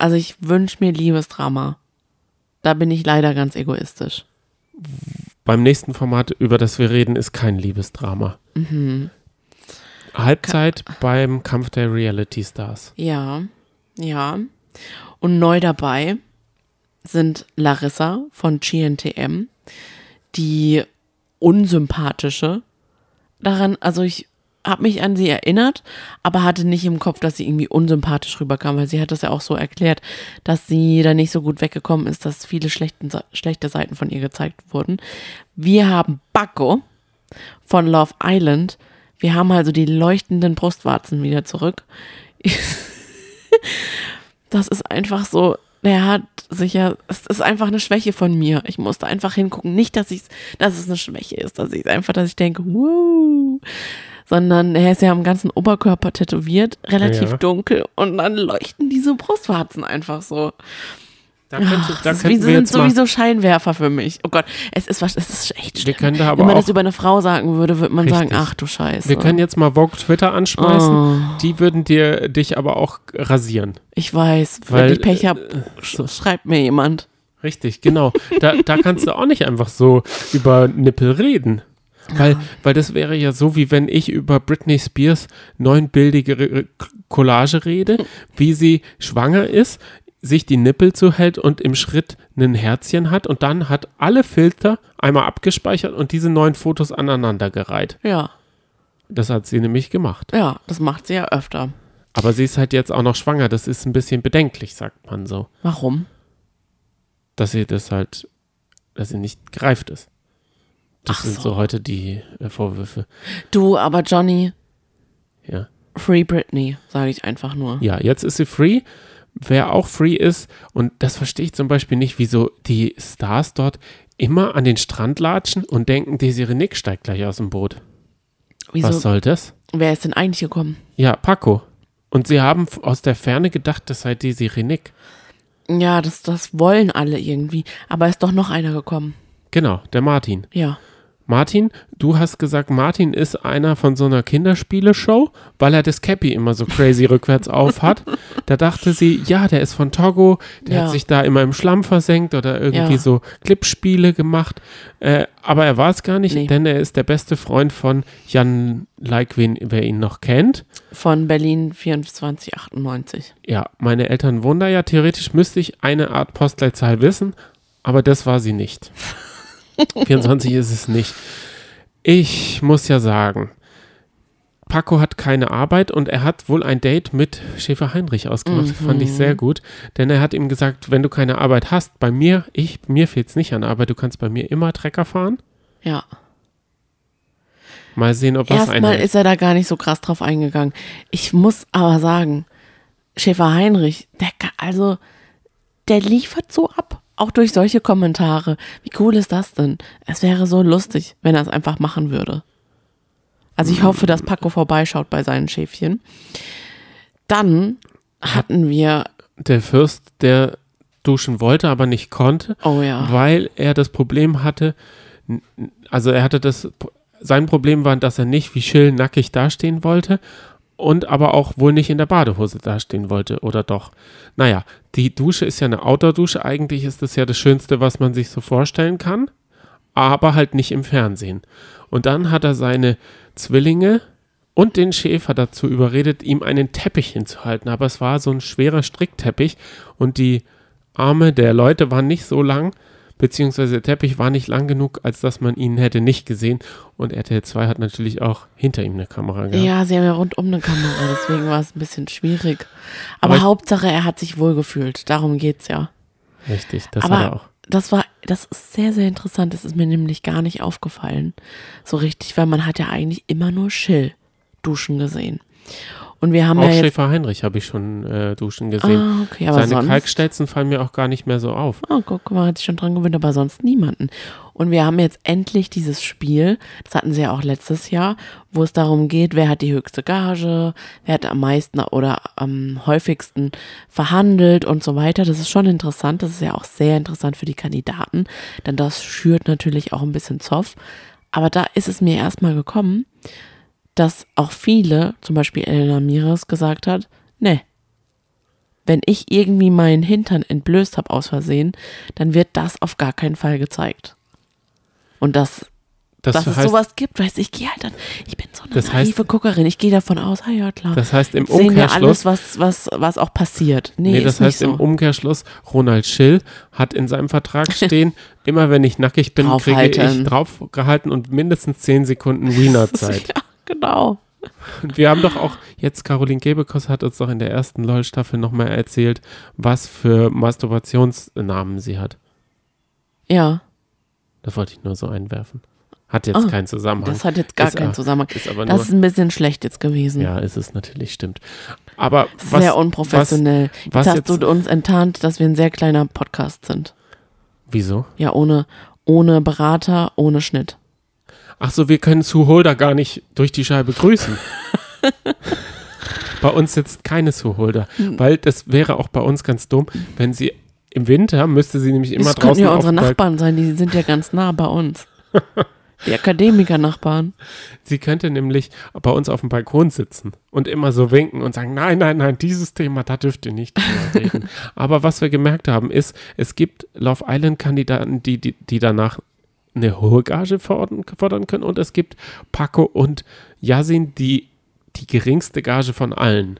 Also ich wünsche mir Liebesdrama. Da bin ich leider ganz egoistisch. Beim nächsten Format, über das wir reden, ist kein Liebesdrama. Halbzeit beim Kampf der Reality Stars. Ja, ja. Und neu dabei sind Larissa von GNTM, die unsympathische. Daran, also ich habe mich an sie erinnert, aber hatte nicht im Kopf, dass sie irgendwie unsympathisch rüberkam, weil sie hat das ja auch so erklärt, dass sie da nicht so gut weggekommen ist, dass viele schlechten, schlechte Seiten von ihr gezeigt wurden. Wir haben Bakko von Love Island. Wir haben also die leuchtenden Brustwarzen wieder zurück. Das ist einfach so, der hat sicher, es ist einfach eine Schwäche von mir. Ich musste einfach hingucken. Nicht, dass ich, dass es eine Schwäche ist, dass ich einfach, dass ich denke, wuh, sondern er ist ja am ganzen Oberkörper tätowiert, relativ Ja. dunkel und dann leuchten diese Brustwarzen einfach so. Da, könnte, da das ist sind sowieso Scheinwerfer für mich. Oh Gott, es ist was, es ist echt schlimm. Wenn man das über eine Frau sagen würde, würde man sagen, Richtig. ach du Scheiße. Wir können jetzt mal Vogue Twitter anschmeißen. Oh. Die würden dir dich aber auch rasieren. ich weiß, Weil, wenn ich Pech habe, äh, schreibt mir jemand. Richtig, genau. Da, da kannst du auch nicht einfach so über Nippel reden. Weil, weil das wäre ja so, wie wenn ich über Britney Spears neunbildige Collage rede, wie sie schwanger ist, sich die Nippel zuhält und im Schritt ein Herzchen hat und dann hat alle Filter einmal abgespeichert und diese neun Fotos aneinandergereiht. Ja, Das hat sie nämlich gemacht. ja, das macht sie ja öfter. Aber sie ist halt jetzt auch noch schwanger. Das ist ein bisschen bedenklich, sagt man so. Warum? Dass sie das halt, dass sie nicht gereift ist. Das Ach sind so. so heute die äh, Vorwürfe. Du, aber Johnny, Ja. Free Britney, sage ich einfach nur. Ja, jetzt ist sie free. Wer auch free ist, und das verstehe ich zum Beispiel nicht, wieso die Stars dort immer an den Strand latschen und denken, Desiree Nick steigt gleich aus dem Boot. Wieso? Was soll das? Wer ist denn eigentlich gekommen? Ja, Paco. Und sie haben aus der Ferne gedacht, das sei Desiree Nick. Ja, das, das wollen alle irgendwie. Aber ist doch noch einer gekommen. Genau, der Martin. Ja. Martin, du hast gesagt, Martin ist einer von so einer Kinderspieleshow, weil er das Cappy immer so crazy rückwärts auf hat. Da dachte sie, ja, der ist von Togo, der Ja. hat sich da immer im Schlamm versenkt oder irgendwie Ja. so Clipspiele gemagemacht. Äh, aber er war es gar nicht, Nee. denn er ist der beste Freund von Jan Like, wen, wer ihn noch kennt. Von Berlin 2498. Ja, meine Eltern wohnen da ja. Theoretisch müsste ich eine Art Postleitzahl wissen, aber das war sie nicht. 24 ist es nicht. Ich muss ja sagen, Paco hat keine Arbeit und er hat wohl ein Date mit Schäfer Heinrich ausgemacht. Fand ich sehr gut. Denn er hat ihm gesagt, wenn du keine Arbeit hast, bei mir, ich, mir fehlt es nicht an Arbeit, du kannst bei mir immer Trecker fahren. Ja. Mal sehen, ob was Erstmal einhält. ist er da gar nicht so krass drauf eingegangen. Ich muss aber sagen, Schäfer Heinrich, der, also, der liefert so ab. Auch durch solche Kommentare. Wie cool ist das denn? Es wäre so lustig, wenn er es einfach machen würde. Also ich hoffe, dass Paco vorbeischaut bei seinen Schäfchen. Dann hatten wir der Fürst, der duschen wollte, aber nicht konnte, Oh ja. weil er das Problem hatte, also er hatte das, sein Problem war, dass er nicht wie Schill nackig dastehen wollte und aber auch wohl nicht in der Badehose dastehen wollte, oder doch? Naja, die Dusche ist ja eine Outdoor-Dusche, eigentlich ist das ja das Schönste, was man sich so vorstellen kann, aber halt nicht im Fernsehen. Und dann hat er seine Zwillinge und den Schäfer dazu überredet, ihm einen Teppich hinzuhalten, aber es war so ein schwerer Strickteppich und die Arme der Leute waren nicht so lang, beziehungsweise der Teppich war nicht lang genug, als dass man ihn hätte nicht gesehen. Und RTL 2 hat natürlich auch hinter ihm eine Kamera gehabt. Ja, sie haben ja rundum eine Kamera, deswegen war es ein bisschen schwierig. Aber, Aber Hauptsache, er hat sich wohlgefühlt. Darum geht's ja. Richtig, das hat er Aber auch. das war, das ist sehr, sehr interessant. Das ist mir nämlich gar nicht aufgefallen. So richtig, weil man hat ja eigentlich immer nur Schill duschen gesehen. Und wir haben Auch ja jetzt. Schäfer Heinrich habe ich schon äh, duschen gesehen. Ah, okay, aber Seine sonst. Kalkstelzen fallen mir auch gar nicht mehr so auf. Oh, guck mal, hat sich schon dran gewöhnt, aber sonst niemanden. Und wir haben jetzt endlich dieses Spiel, das hatten sie ja auch letztes Jahr, wo es darum geht, wer hat die höchste Gage, wer hat am meisten oder am häufigsten verhandelt und so weiter. Das ist schon interessant. Das ist ja auch sehr interessant für die Kandidaten, denn das schürt natürlich auch ein bisschen Zoff. Aber da ist es mir erstmal gekommen, dass auch viele, zum Beispiel Elena Miras, gesagt hat, ne, wenn ich irgendwie meinen Hintern entblößt habe aus Versehen, dann wird das auf gar keinen Fall gezeigt. Und das, Das dass es heißt, sowas gibt, weißt du, ich gehe halt dann, ich bin so eine Das heißt- naive Guckerin, ich gehe davon aus, ah ja klar. das heißt im sehen wir alles, Umkehrschluss, was, was, was auch passiert. Nee, nee, das heißt so. im Umkehrschluss, Ronald Schill hat in seinem Vertrag stehen, immer wenn ich nackig bin, kriege ich draufgehalten und mindestens 10 Sekunden Wiener-Zeit. ja, genau. Und wir haben doch auch jetzt, Caroline Gebekos hat uns doch in der ersten LOL-Staffel nochmal erzählt, was für Masturbationsnamen sie hat. Ja, Das wollte ich nur so einwerfen. Hat jetzt Ah, keinen Zusammenhang. das hat jetzt gar Ist keinen Zusammenhang. ist aber Das nur, ist ein bisschen schlecht jetzt gewesen. ja, ist es natürlich, stimmt. Aber was, Sehr unprofessionell. was jetzt hast jetzt- du uns enttarnt, dass wir ein sehr kleiner Podcast sind. wieso? Ja, ohne, ohne Berater, ohne Schnitt. Ach so, wir können Sue Holder gar nicht durch die Scheibe grüßen. bei uns sitzt keine Sue Holder, Hm. weil das wäre auch bei uns ganz dumm, wenn sie im Winter müsste sie nämlich immer das draußen ja auf unsere dem Balk- Nachbarn sein, die sind ja ganz nah bei uns. Die Akademiker-Nachbarn. Sie könnte nämlich bei uns auf dem Balkon sitzen und immer so winken und sagen, nein, nein, nein, dieses Thema, da dürft ihr nicht drüber reden. Aber was wir gemerkt haben, ist, es gibt Love Island-Kandidaten, die, die, die danach eine hohe Gage fordern, fordern können und es gibt Paco und Yasin, die die geringste Gage von allen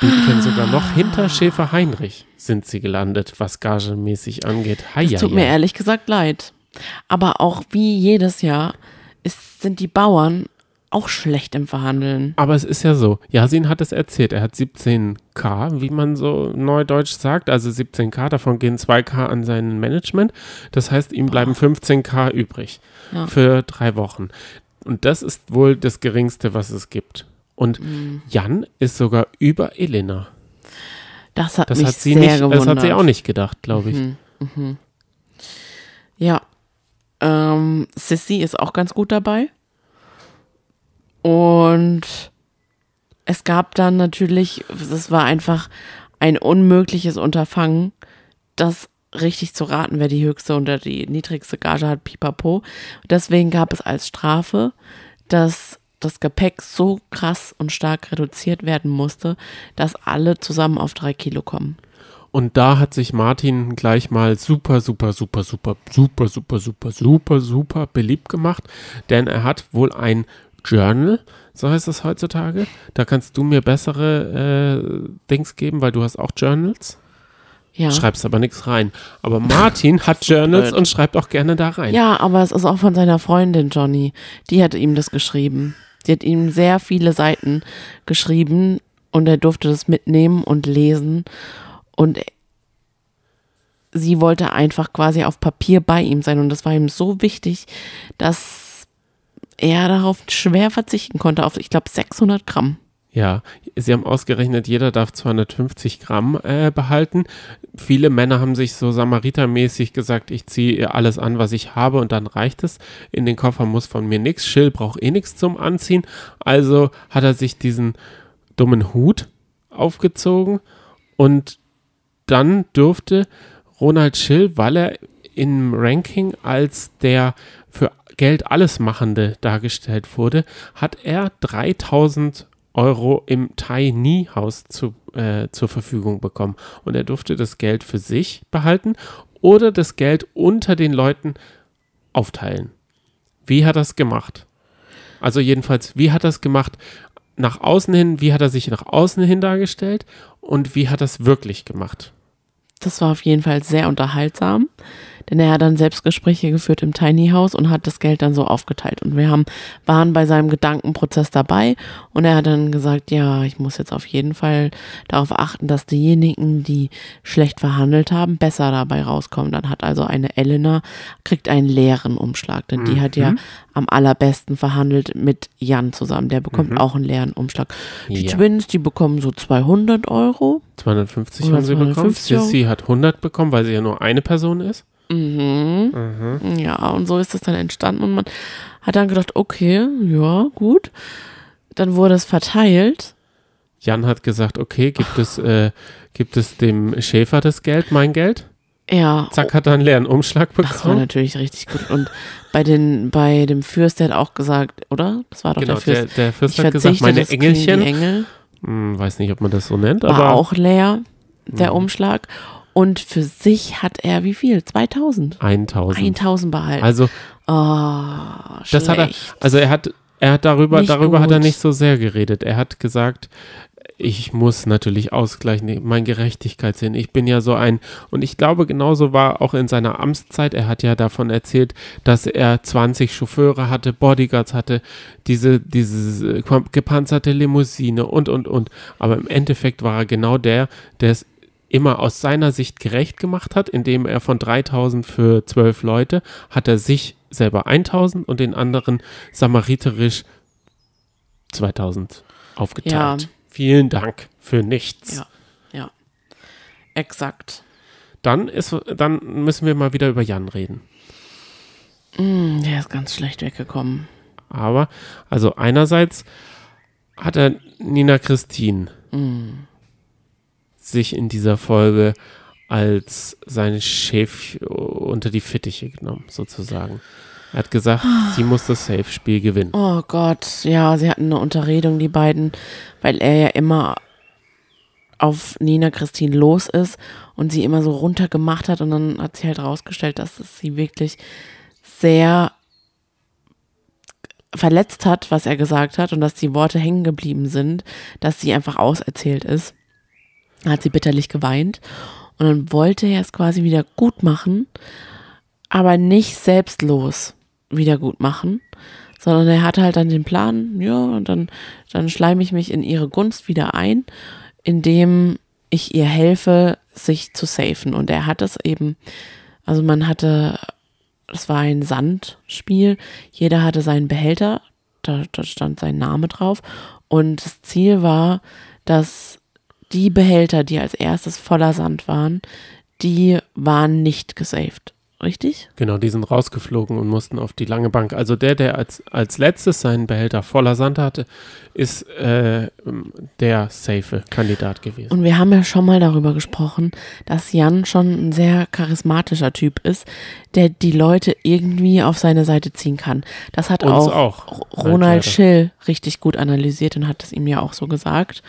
bieten können. Sogar noch hinter Schäfer Heinrich sind sie gelandet, was gagemäßig angeht. Hei, Es tut mir ehrlich gesagt leid. Aber auch wie jedes Jahr ist, sind die Bauern auch schlecht im Verhandeln. Aber es ist ja so, Yasin hat es erzählt, er hat 17k, wie man so neudeutsch sagt, also 17k, davon gehen 2k an sein Management. Das heißt, ihm bleiben 15k übrig Ja. für drei Wochen. Und das ist wohl das Geringste, was es gibt. Und Mhm. Jan ist sogar über Elena. Das hat Das mich hat sie sehr nicht, gewundert. das hat sie auch nicht gedacht, glaube ich. Mhm. Ja. Ähm, Sissy ist auch ganz gut dabei. Und es gab dann natürlich, es war einfach ein unmögliches Unterfangen, das richtig zu raten, wer die höchste oder die niedrigste Gage hat, pipapo. Deswegen gab es als Strafe, dass das Gepäck so krass und stark reduziert werden musste, dass alle zusammen auf drei Kilo kommen. Und da hat sich Martin gleich mal super, super, super, super, super, super, super, super, super beliebt gemacht, denn er hat wohl ein Journal, so heißt das heutzutage. Da kannst du mir bessere äh, Dings geben, weil du hast auch Journals. Ja. Schreibst aber nichts rein. Aber Martin hat Journals blöd. und schreibt auch gerne da rein. Ja, aber es ist auch von seiner Freundin Johnny. Die hat ihm das geschrieben. Die hat ihm sehr viele Seiten geschrieben und er durfte das mitnehmen und lesen. Und sie wollte einfach quasi auf Papier bei ihm sein. Und das war ihm so wichtig, dass er darauf schwer verzichten konnte, auf, ich glaube, 600 Gramm. Ja, sie haben ausgerechnet, jeder darf 250 Gramm äh, behalten. Viele Männer haben sich so samaritermäßig gesagt, ich ziehe alles an, was ich habe und dann reicht es. In den Koffer muss von mir nichts. Schill braucht eh nichts zum Anziehen. Also hat er sich diesen dummen Hut aufgezogen und dann durfte Ronald Schill, weil er im Ranking als der für Geld alles Machende dargestellt wurde, hat er 3000 Euro im Tiny House zu, äh, zur Verfügung bekommen. Und er durfte das Geld für sich behalten oder das Geld unter den Leuten aufteilen. Wie hat er das gemacht? Also jedenfalls, wie hat er es gemacht nach außen hin, wie hat er sich nach außen hin dargestellt und wie hat er es wirklich gemacht? Das war auf jeden Fall sehr unterhaltsam denn er hat dann Selbstgespräche geführt im Tiny House und hat das Geld dann so aufgeteilt. Und wir haben, waren bei seinem Gedankenprozess dabei und er hat dann gesagt, ja, ich muss jetzt auf jeden Fall darauf achten, dass diejenigen, die schlecht verhandelt haben, besser dabei rauskommen. Dann hat also eine Elena, kriegt einen leeren Umschlag, denn die hat ja mhm. am allerbesten verhandelt mit Jan zusammen. Der bekommt mhm. auch einen leeren Umschlag. Die ja. Twins, die bekommen so 200 Euro. 250 haben sie bekommen. Sissy hat 100 bekommen, weil sie ja nur eine Person ist. Mhm. mhm. Ja, und so ist das dann entstanden und man hat dann gedacht, okay, ja, gut. Dann wurde es verteilt. Jan hat gesagt, okay, gibt es, äh, gibt es dem Schäfer das Geld, mein Geld? Ja. Zack, hat er einen leeren Umschlag bekommen. Das war natürlich richtig gut. Und bei, den, bei dem Fürst, der hat auch gesagt, oder? Das war doch genau, der Fürst. Der, der Fürst hat gesagt, meine Engelchen. Engel. Hm, weiß nicht, ob man das so nennt, war aber. auch leer, der hm. Umschlag. Und für sich hat er wie viel? 2000? 1000. 1000 behalten. Also, oh, das hat er, also er hat, er hat darüber, nicht darüber gut. hat er nicht so sehr geredet. Er hat gesagt, ich muss natürlich ausgleichen, mein Gerechtigkeitssinn. Ich bin ja so ein, und ich glaube, genauso war auch in seiner Amtszeit, er hat ja davon erzählt, dass er 20 Chauffeure hatte, Bodyguards hatte, diese, diese gepanzerte Limousine und, und, und. Aber im Endeffekt war er genau der, der es immer aus seiner Sicht gerecht gemacht hat, indem er von 3000 für 12 Leute hat er sich selber 1000 und den anderen samariterisch 2000 aufgeteilt. Ja. Vielen Dank für nichts. Ja, ja. Exakt. Dann, ist, dann müssen wir mal wieder über Jan reden. Mm, der ist ganz schlecht weggekommen. Aber, also einerseits hat er Nina Christine mm sich in dieser Folge als sein Chef unter die Fittiche genommen, sozusagen. Er hat gesagt, sie muss das Safe-Spiel gewinnen. Oh Gott, ja, sie hatten eine Unterredung, die beiden, weil er ja immer auf Nina Christine los ist und sie immer so runtergemacht hat und dann hat sie halt rausgestellt, dass es sie wirklich sehr verletzt hat, was er gesagt hat und dass die Worte hängen geblieben sind, dass sie einfach auserzählt ist hat sie bitterlich geweint. Und dann wollte er es quasi wieder gut machen, aber nicht selbstlos wieder gut machen, sondern er hatte halt dann den Plan, ja, und dann, dann schleime ich mich in ihre Gunst wieder ein, indem ich ihr helfe, sich zu safen. Und er hat es eben, also man hatte, es war ein Sandspiel, jeder hatte seinen Behälter, da, da stand sein Name drauf. Und das Ziel war, dass die Behälter, die als erstes voller Sand waren, die waren nicht gesaved. Richtig? Genau, die sind rausgeflogen und mussten auf die lange Bank. Also der, der als, als letztes seinen Behälter voller Sand hatte, ist äh, der safe Kandidat gewesen. Und wir haben ja schon mal darüber gesprochen, dass Jan schon ein sehr charismatischer Typ ist, der die Leute irgendwie auf seine Seite ziehen kann. Das hat auch, auch, Ronald Schill richtig gut analysiert und hat es ihm ja auch so gesagt.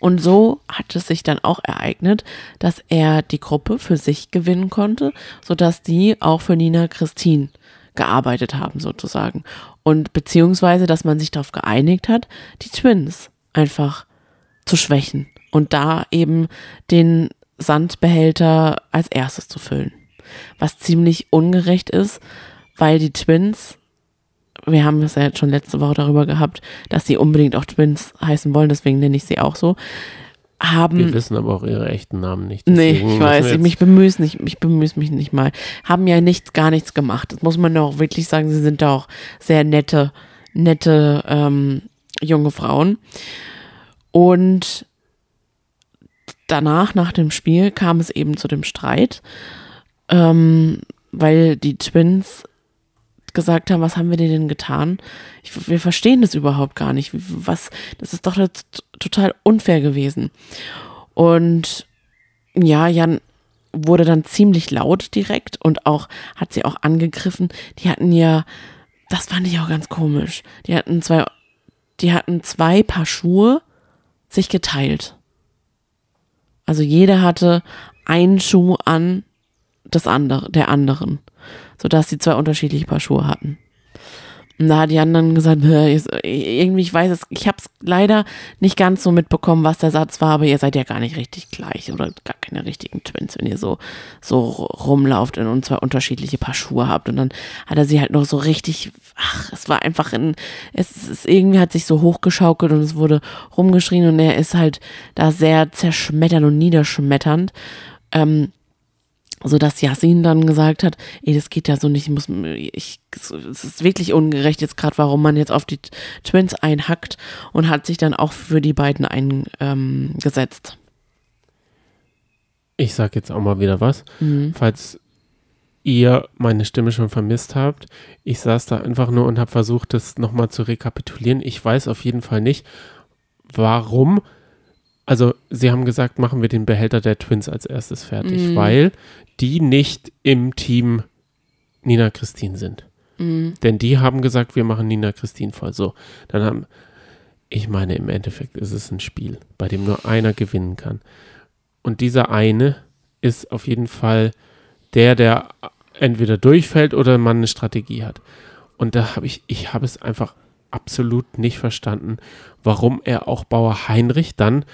Und so hat es sich dann auch ereignet, dass er die Gruppe für sich gewinnen konnte, sodass die auch für Nina Christine gearbeitet haben sozusagen. Und beziehungsweise, dass man sich darauf geeinigt hat, die Twins einfach zu schwächen und da eben den Sandbehälter als erstes zu füllen. Was ziemlich ungerecht ist, weil die Twins wir haben es ja jetzt schon letzte Woche darüber gehabt, dass sie unbedingt auch Twins heißen wollen, deswegen nenne ich sie auch so. Haben, wir wissen aber auch ihre echten Namen nicht. Nee, ich weiß, ich mich bemühe nicht, ich bemühe mich nicht mal. Haben ja nichts, gar nichts gemacht. Das muss man doch auch wirklich sagen, sie sind auch sehr nette, nette ähm, junge Frauen. Und danach, nach dem Spiel, kam es eben zu dem Streit, ähm, weil die Twins gesagt haben, was haben wir denn getan? Ich, wir verstehen das überhaupt gar nicht. Was, das ist doch total unfair gewesen. Und ja, Jan wurde dann ziemlich laut direkt und auch hat sie auch angegriffen. Die hatten ja, das fand ich auch ganz komisch. Die hatten zwei, die hatten zwei Paar Schuhe sich geteilt. Also jeder hatte einen Schuh an des andere, der anderen, sodass sie zwei unterschiedliche Paar Schuhe hatten. Und da hat die anderen gesagt, irgendwie, ich weiß es, ich habe es leider nicht ganz so mitbekommen, was der Satz war, aber ihr seid ja gar nicht richtig gleich oder gar keine richtigen Twins, wenn ihr so, so rumlauft und zwei unterschiedliche Paar Schuhe habt. Und dann hat er sie halt noch so richtig, ach, es war einfach in, es ist irgendwie hat sich so hochgeschaukelt und es wurde rumgeschrien und er ist halt da sehr zerschmetternd und niederschmetternd. Ähm, so dass Yasin dann gesagt hat, ey, das geht ja so nicht, ich muss, ich, es ist wirklich ungerecht jetzt gerade, warum man jetzt auf die Twins einhackt und hat sich dann auch für die beiden eingesetzt. Ähm, ich sag jetzt auch mal wieder was, mhm. falls ihr meine Stimme schon vermisst habt. Ich saß da einfach nur und habe versucht, das nochmal zu rekapitulieren. Ich weiß auf jeden Fall nicht, warum also sie haben gesagt, machen wir den Behälter der Twins als erstes fertig, mm. weil die nicht im Team Nina Christine sind. Mm. Denn die haben gesagt, wir machen Nina Christine voll. So, dann haben, ich meine, im Endeffekt ist es ein Spiel, bei dem nur einer gewinnen kann. Und dieser eine ist auf jeden Fall der, der entweder durchfällt oder man eine Strategie hat. Und da habe ich, ich habe es einfach absolut nicht verstanden, warum er auch Bauer Heinrich dann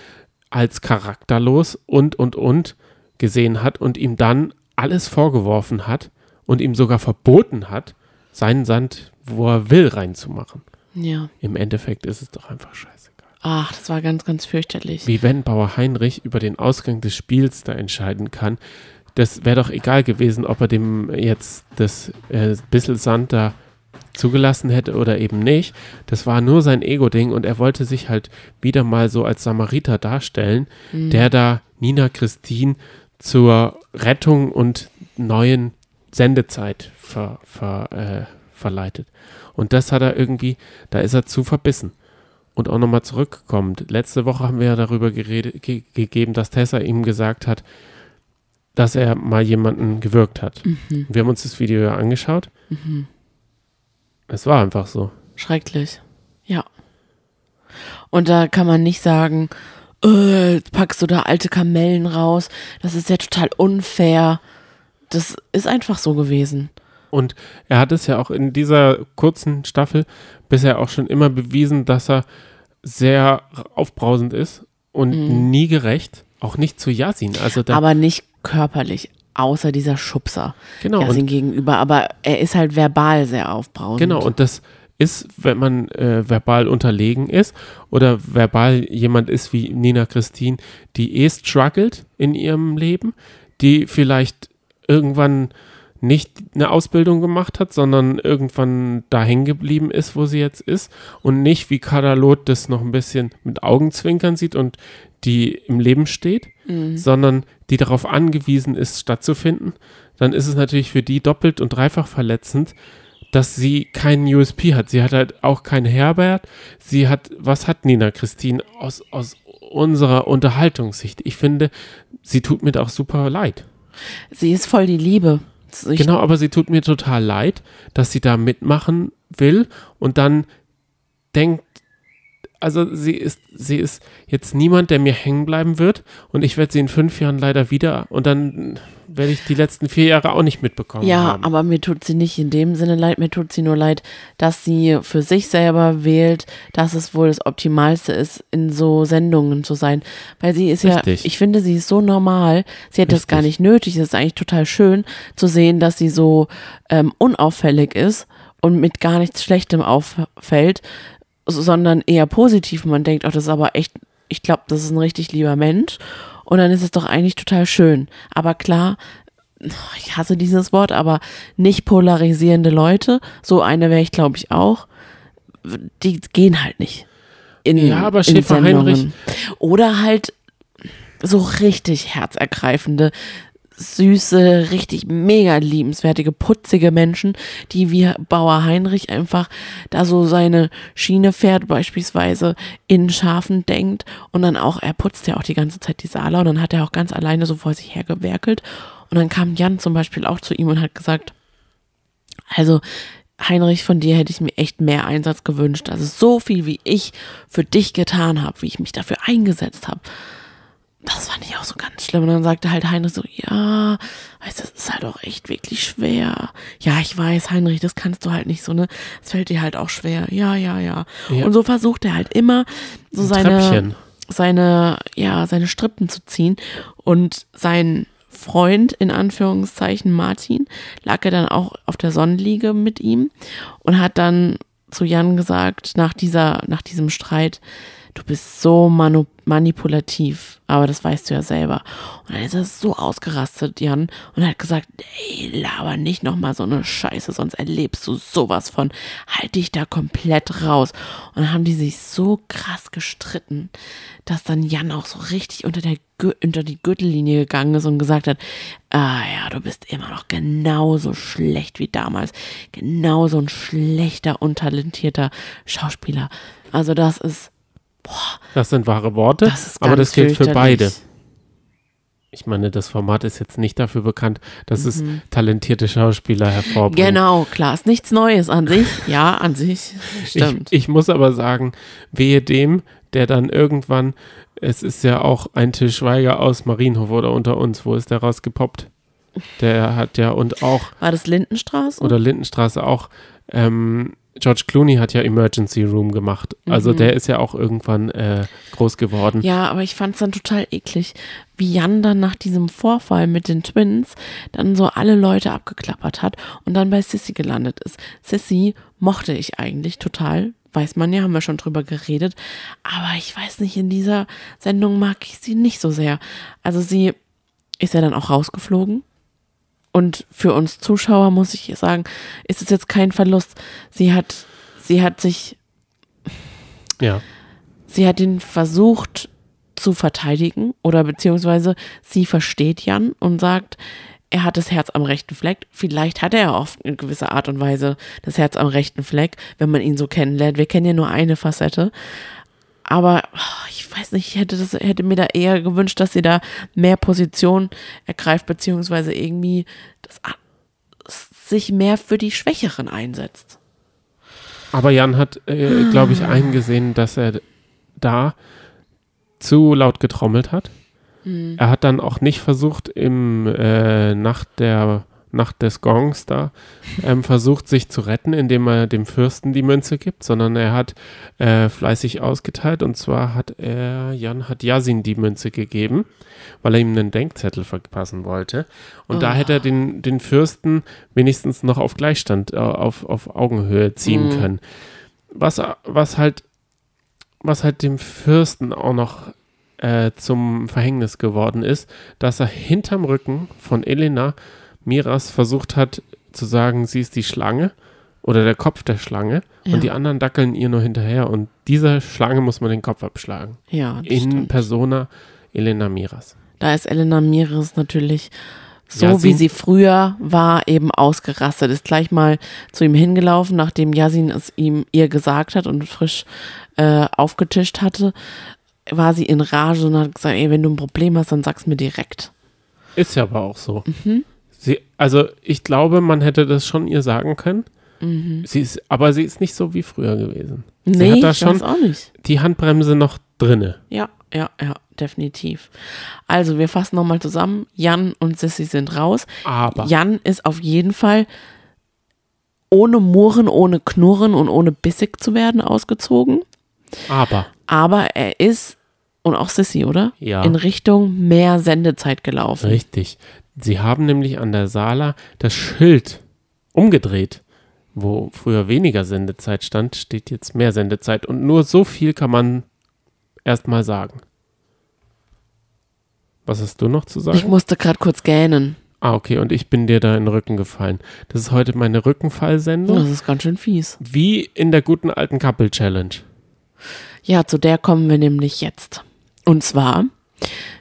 als charakterlos und, und, und gesehen hat und ihm dann alles vorgeworfen hat und ihm sogar verboten hat, seinen Sand, wo er will, reinzumachen. Ja. Im Endeffekt ist es doch einfach scheißegal. Ach, das war ganz, ganz fürchterlich. Wie wenn Bauer Heinrich über den Ausgang des Spiels da entscheiden kann. Das wäre doch egal gewesen, ob er dem jetzt das äh, bisschen Sand da zugelassen hätte oder eben nicht. Das war nur sein Ego-Ding und er wollte sich halt wieder mal so als Samariter darstellen, mhm. der da Nina Christine zur Rettung und neuen Sendezeit ver, ver, äh, verleitet. Und das hat er irgendwie, da ist er zu verbissen. Und auch nochmal zurückkommt. Letzte Woche haben wir ja darüber geredet, ge gegeben, dass Tessa ihm gesagt hat, dass er mal jemanden gewirkt hat. Mhm. Wir haben uns das Video ja angeschaut. Mhm. Es war einfach so. Schrecklich. Ja. Und da kann man nicht sagen, äh, packst du da alte Kamellen raus. Das ist ja total unfair. Das ist einfach so gewesen. Und er hat es ja auch in dieser kurzen Staffel bisher auch schon immer bewiesen, dass er sehr aufbrausend ist und mhm. nie gerecht. Auch nicht zu Yasin. Also Aber nicht körperlich außer dieser Schubser genau, Yasin gegenüber. Aber er ist halt verbal sehr aufbrausend. Genau, und das ist, wenn man äh, verbal unterlegen ist oder verbal jemand ist wie Nina Christine, die eh struggelt in ihrem Leben, die vielleicht irgendwann nicht eine Ausbildung gemacht hat, sondern irgendwann da hängen geblieben ist, wo sie jetzt ist und nicht wie Kadalot das noch ein bisschen mit Augenzwinkern sieht und die im Leben steht, mhm. sondern die darauf angewiesen ist, stattzufinden, dann ist es natürlich für die doppelt und dreifach verletzend, dass sie keinen USP hat. Sie hat halt auch keinen Herbert. Sie hat, was hat Nina Christine aus, aus unserer Unterhaltungssicht? Ich finde, sie tut mir auch super leid. Sie ist voll die Liebe. Ich genau, aber sie tut mir total leid, dass sie da mitmachen will und dann denkt, also sie ist, sie ist jetzt niemand, der mir hängen bleiben wird und ich werde sie in fünf Jahren leider wieder und dann werde ich die letzten vier Jahre auch nicht mitbekommen. Ja, haben. aber mir tut sie nicht in dem Sinne leid, mir tut sie nur leid, dass sie für sich selber wählt, dass es wohl das Optimalste ist, in so Sendungen zu sein. Weil sie ist Richtig. ja, ich finde, sie ist so normal, sie hat Richtig. das gar nicht nötig. Es ist eigentlich total schön zu sehen, dass sie so ähm, unauffällig ist und mit gar nichts Schlechtem auffällt, sondern eher positiv. Man denkt, ach, das ist aber echt, ich glaube, das ist ein richtig lieber Mensch. Und dann ist es doch eigentlich total schön. Aber klar, ich hasse dieses Wort, aber nicht polarisierende Leute, so eine wäre ich, glaube ich, auch, die gehen halt nicht. In, ja, aber Schäfer Heinrich. Oder halt so richtig herzergreifende, süße, richtig mega liebenswertige, putzige Menschen, die wie Bauer Heinrich einfach da so seine Schiene fährt, beispielsweise in Schafen denkt und dann auch, er putzt ja auch die ganze Zeit die Sala und dann hat er auch ganz alleine so vor sich hergewerkelt und dann kam Jan zum Beispiel auch zu ihm und hat gesagt, also Heinrich, von dir hätte ich mir echt mehr Einsatz gewünscht. Also so viel, wie ich für dich getan habe, wie ich mich dafür eingesetzt habe das fand ich auch so ganz schlimm. Und dann sagte halt Heinrich so, ja, weißt du, das ist halt auch echt wirklich schwer. Ja, ich weiß, Heinrich, das kannst du halt nicht so, ne? Es fällt dir halt auch schwer. Ja, ja, ja. Ja. Und so versucht er halt immer so Ein seine, Treppchen. seine, ja, seine Strippen zu ziehen. Und sein Freund, in Anführungszeichen Martin, lag er dann auch auf der Sonnenliege mit ihm und hat dann zu Jan gesagt, nach dieser, nach diesem Streit, du bist so manipulativ, aber das weißt du ja selber. Und dann ist er so ausgerastet, Jan, und hat gesagt, ey, laber nicht nochmal so eine Scheiße, sonst erlebst du sowas von, halt dich da komplett raus. Und dann haben die sich so krass gestritten, dass dann Jan auch so richtig unter, der, unter die Gürtellinie gegangen ist und gesagt hat, ah ja, du bist immer noch genauso schlecht wie damals, genauso ein schlechter, untalentierter Schauspieler. Also das ist, boah, Das sind wahre Worte, das aber das gilt für beide. Ich meine, das Format ist jetzt nicht dafür bekannt, dass es talentierte Schauspieler hervorbringt. Mhm. Genau, klar, ist nichts Neues an sich. Ja, an sich, stimmt. Ich, ich muss aber sagen, wehe dem, der dann irgendwann, es ist ja auch ein Til Schweiger aus Marienhof oder unter uns, wo ist der rausgepoppt? Der hat ja und auch, War das Lindenstraße? oder Lindenstraße auch, ähm, George Clooney hat ja Emergency Room gemacht. Also der ist ja auch irgendwann äh, groß geworden. Mhm. Ja, aber ich fand es dann total eklig, wie Jan dann nach diesem Vorfall mit den Twins dann so alle Leute abgeklappert hat und dann bei Sissy gelandet ist. Sissy mochte ich eigentlich total, weiß man ja, haben wir schon drüber geredet, aber ich weiß nicht, in dieser Sendung mag ich sie nicht so sehr. Also sie ist ja dann auch rausgeflogen. Und für uns Zuschauer muss ich sagen, ist es jetzt kein Verlust. Sie hat, sie hat sich Ja. sie hat ihn versucht zu verteidigen oder beziehungsweise sie versteht Jan und sagt, er hat das Herz am rechten Fleck. Vielleicht hat er auf eine gewisse Art und Weise das Herz am rechten Fleck, wenn man ihn so kennenlernt. Wir kennen ja nur eine Facette. Aber oh, ich weiß nicht, ich hätte, das, hätte mir da eher gewünscht, dass sie da mehr Position ergreift, beziehungsweise irgendwie das, sich mehr für die Schwächeren einsetzt. Aber Jan hat, äh, glaube ich, eingesehen, dass er da zu laut getrommelt hat. Er hat dann auch nicht versucht, im äh, Nacht der Nacht des Gongs da ähm, versucht, sich zu retten, indem er dem Fürsten die Münze gibt, sondern er hat äh, fleißig ausgeteilt. Und zwar hat er, Jan hat Yasin die Münze gegeben, weil er ihm einen Denkzettel verpassen wollte. Und da hätte er den, den Fürsten wenigstens noch auf Gleichstand, äh, auf, auf Augenhöhe ziehen Mhm. können. Was, was halt, was halt dem Fürsten auch noch äh, zum Verhängnis geworden ist, dass er hinterm Rücken von Elena Miras versucht hat zu sagen, sie ist die Schlange oder der Kopf der Schlange Ja. und die anderen dackeln ihr nur hinterher und dieser Schlange muss man den Kopf abschlagen. Ja, In stimmt. Persona Elena Miras. Da ist Elena Miris natürlich so, Yasin. wie sie früher war, eben ausgerastet. Ist gleich mal zu ihm hingelaufen, nachdem Yasin es ihm ihr gesagt hat und frisch äh, aufgetischt hatte, war sie in Rage und hat gesagt, ey, wenn du ein Problem hast, dann sag's mir direkt. Ist ja aber auch so. Mhm. Sie, also ich glaube, man hätte das schon ihr sagen können. Sie ist, aber sie ist nicht so wie früher gewesen. sie Mhm. nee, hat da ich schon auch nicht. die Handbremse noch drinne. Ja, ja, ja, definitiv. Also, wir fassen nochmal zusammen. Jan und Sissy sind raus. Aber Jan ist auf jeden Fall ohne Murren, ohne Knurren und ohne bissig zu werden ausgezogen. aber Aber er ist, und auch Sissy, oder? Ja. In Richtung mehr Sendezeit gelaufen. Richtig. Sie haben nämlich an der Sala das Schild umgedreht. Wo früher weniger Sendezeit stand, steht jetzt mehr Sendezeit. Und nur so viel kann man erstmal sagen. Was hast du noch zu Ich sagen? musste gerade kurz gähnen. Ah, okay. Und ich bin dir da in den Rücken gefallen. Das ist heute meine Rückenfallsendung. Das ist ganz schön fies. Wie in der guten alten Couple Challenge. Ja, zu der kommen wir nämlich jetzt. Und zwar,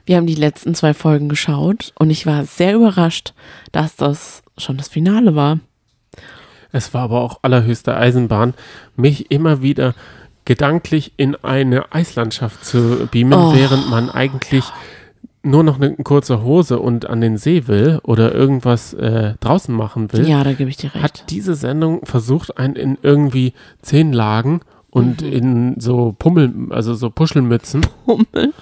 wir haben die letzten zwei Folgen geschaut und ich war sehr überrascht, dass das schon das Finale war. Es war aber auch allerhöchste Eisenbahn, mich immer wieder gedanklich in eine Eislandschaft zu beamen, Oh. während man eigentlich nur noch eine kurze Hose und an den See will oder irgendwas äh, draußen machen will, Ja, da gebe ich dir recht. hat diese Sendung versucht, einen in irgendwie zehn Lagen und Mhm. in so Pummel, also so Puschelmützen, Pummel.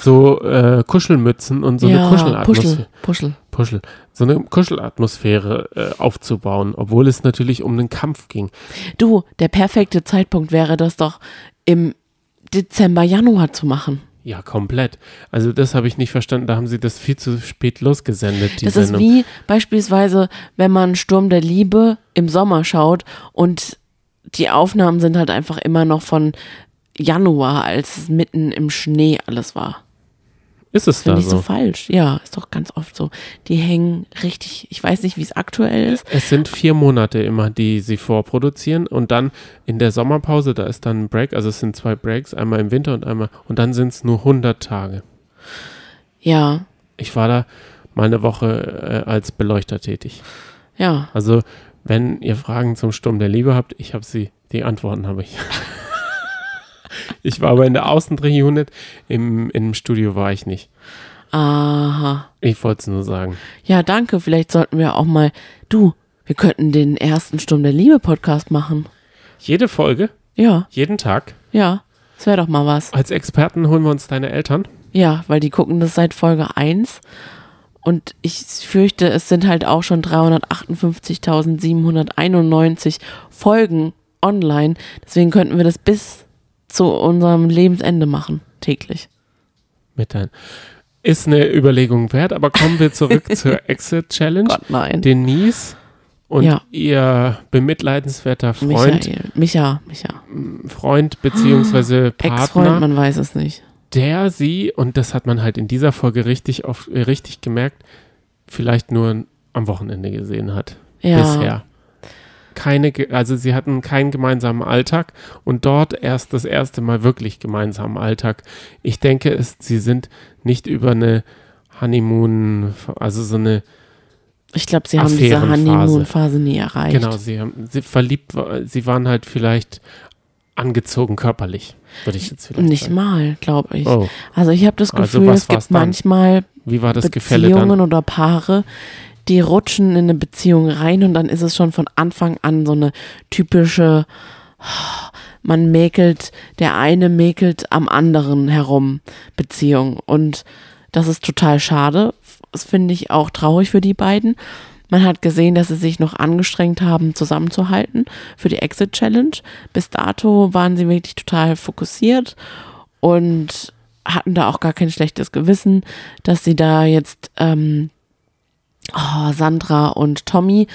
so äh, Kuschelmützen und so eine ja, Kuschelatmosphäre. Puschel, Puschel. Puschel, so eine Kuschelatmosphäre äh, aufzubauen, obwohl es natürlich um den Kampf ging. Du, der perfekte Zeitpunkt wäre das doch im Dezember, Januar zu machen. Ja, komplett. Also das habe ich nicht verstanden. Da haben sie das viel zu spät losgesendet, Das Sendung. ist wie beispielsweise, wenn man Sturm der Liebe im Sommer schaut und die Aufnahmen sind halt einfach immer noch von Januar, als es mitten im Schnee alles war. ist es da Finde ich so so? falsch. Ja, ist doch ganz oft so. Die hängen richtig, ich weiß nicht, wie es aktuell ist. Es sind vier Monate immer, die sie vorproduzieren und dann in der Sommerpause, da ist dann ein Break, also es sind zwei Breaks, einmal im Winter und einmal, und dann sind es nur 100 Tage. Ja, Ich war da mal eine Woche äh, als Beleuchter tätig. ja. Also, wenn ihr Fragen zum Sturm der Liebe habt, ich habe sie, die Antworten habe ich. ich war aber in der Außendreh-Unit, im, im Studio war ich nicht. Aha. Ich wollte es nur sagen. Ja, danke. Vielleicht sollten wir auch mal, du, wir könnten den ersten Sturm der Liebe Podcast machen. Jede Folge, Ja, jeden Tag. ja. Das wäre doch mal was. Als Experten holen wir uns deine Eltern. Ja, weil die gucken das seit Folge 1. Und ich fürchte, es sind halt auch schon 358.791 Folgen online. Deswegen könnten wir das bis zu unserem Lebensende machen, täglich. Mit dein. Ist eine Überlegung wert, aber kommen wir zurück zur Exit Challenge. Gott, nein. Denise und Ja. ihr bemitleidenswerter Freund, Michael, Micha, Micha. Freund beziehungsweise Ex-Freund, Partner, man weiß es nicht. Der sie, und das hat man halt in dieser Folge richtig, auf, äh, richtig gemerkt, vielleicht nur am Wochenende gesehen hat. Ja. Bisher. Keine, also sie hatten keinen gemeinsamen Alltag und dort erst das erste Mal wirklich gemeinsamen Alltag. Ich denke, es, sie sind nicht über eine Honeymoon, also so eine, Ich glaube, sie haben diese. Honeymoon-Phase nie erreicht. genau, sie haben, sie verliebt, sie waren halt vielleicht angezogen körperlich, würde ich jetzt vielleicht Nicht sagen. mal, glaube ich. Oh, Also ich habe das Also Gefühl, was es gibt dann? manchmal wie war das Beziehungen oder Paare, die rutschen in eine Beziehung rein und dann ist es schon von Anfang an so eine typische, man mäkelt, der eine mäkelt am anderen herum Beziehung. Und das ist total schade. Das finde ich auch traurig für die beiden. Man hat gesehen, dass sie sich noch angestrengt haben, zusammenzuhalten für die Exit Challenge. Bis dato waren sie wirklich total fokussiert und hatten da auch gar kein schlechtes Gewissen, dass sie da jetzt ähm, oh, Sandra und Tommy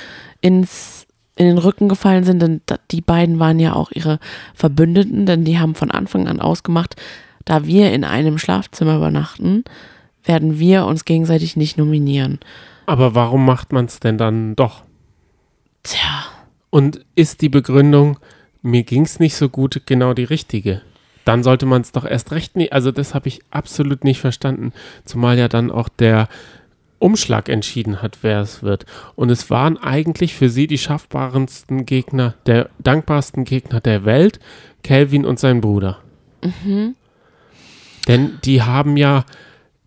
ins in den Rücken gefallen sind, denn die beiden waren ja auch ihre Verbündeten, denn die haben von Anfang an ausgemacht, da wir in einem Schlafzimmer übernachten, werden wir uns gegenseitig nicht nominieren. Aber warum macht man es denn dann doch? Tja, Und ist die Begründung, mir ging es nicht so gut, genau die richtige? Dann sollte man es doch erst recht nicht. Also, das habe ich absolut nicht verstanden. Zumal ja dann auch der Umschlag entschieden hat, wer es wird. Und es waren eigentlich für sie die schaffbarendsten Gegner, der dankbarsten Gegner der Welt, Calvin und sein Bruder. Denn die haben ja,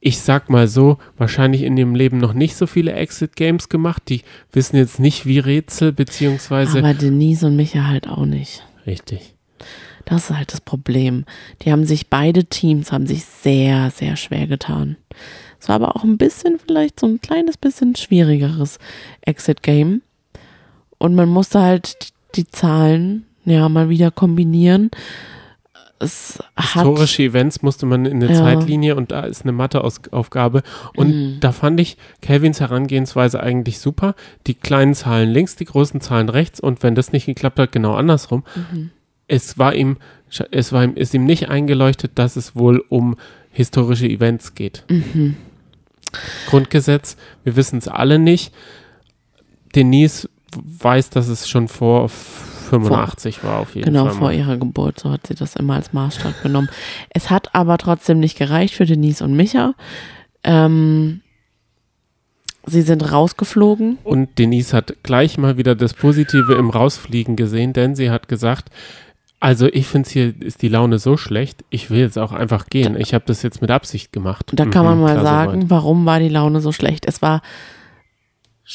ich sag mal so, wahrscheinlich in ihrem Leben noch nicht so viele Exit-Games gemacht. Die wissen jetzt nicht, wie Rätsel, beziehungsweise. aber Denise und Micha halt auch nicht. Richtig. Das ist halt das Problem. Die haben sich, beide Teams haben sich sehr, sehr schwer getan. Es war aber auch ein bisschen, vielleicht so ein kleines bisschen schwierigeres Exit-Game. Und man musste halt die Zahlen ja mal wieder kombinieren. Es hat, Historische Events musste man in eine Ja. Zeitlinie und da ist eine Matheaufgabe. Und Mhm. da fand ich Calvins Herangehensweise eigentlich super. Die kleinen Zahlen links, die großen Zahlen rechts und wenn das nicht geklappt hat, genau andersrum. Mhm. Es war ihm, es war ihm, ist ihm nicht eingeleuchtet, dass es wohl um historische Events geht. Mhm. Grundgesetz, wir wissen es alle nicht. Denise weiß, dass es schon vor 85 war auf jeden Genau, Fall. vor mal. ihrer Geburt, so hat sie das immer als Maßstab genommen. Es hat aber trotzdem nicht gereicht für Denise und Micha. Ähm, sie sind rausgeflogen. Und Denise hat gleich mal wieder das Positive im Rausfliegen gesehen, denn sie hat gesagt, also ich finde hier ist die Laune so schlecht, ich will jetzt auch einfach gehen. Ich habe das jetzt mit Absicht gemacht. Und da kann man Mhm, mal sagen, soweit. warum war die Laune so schlecht? Es war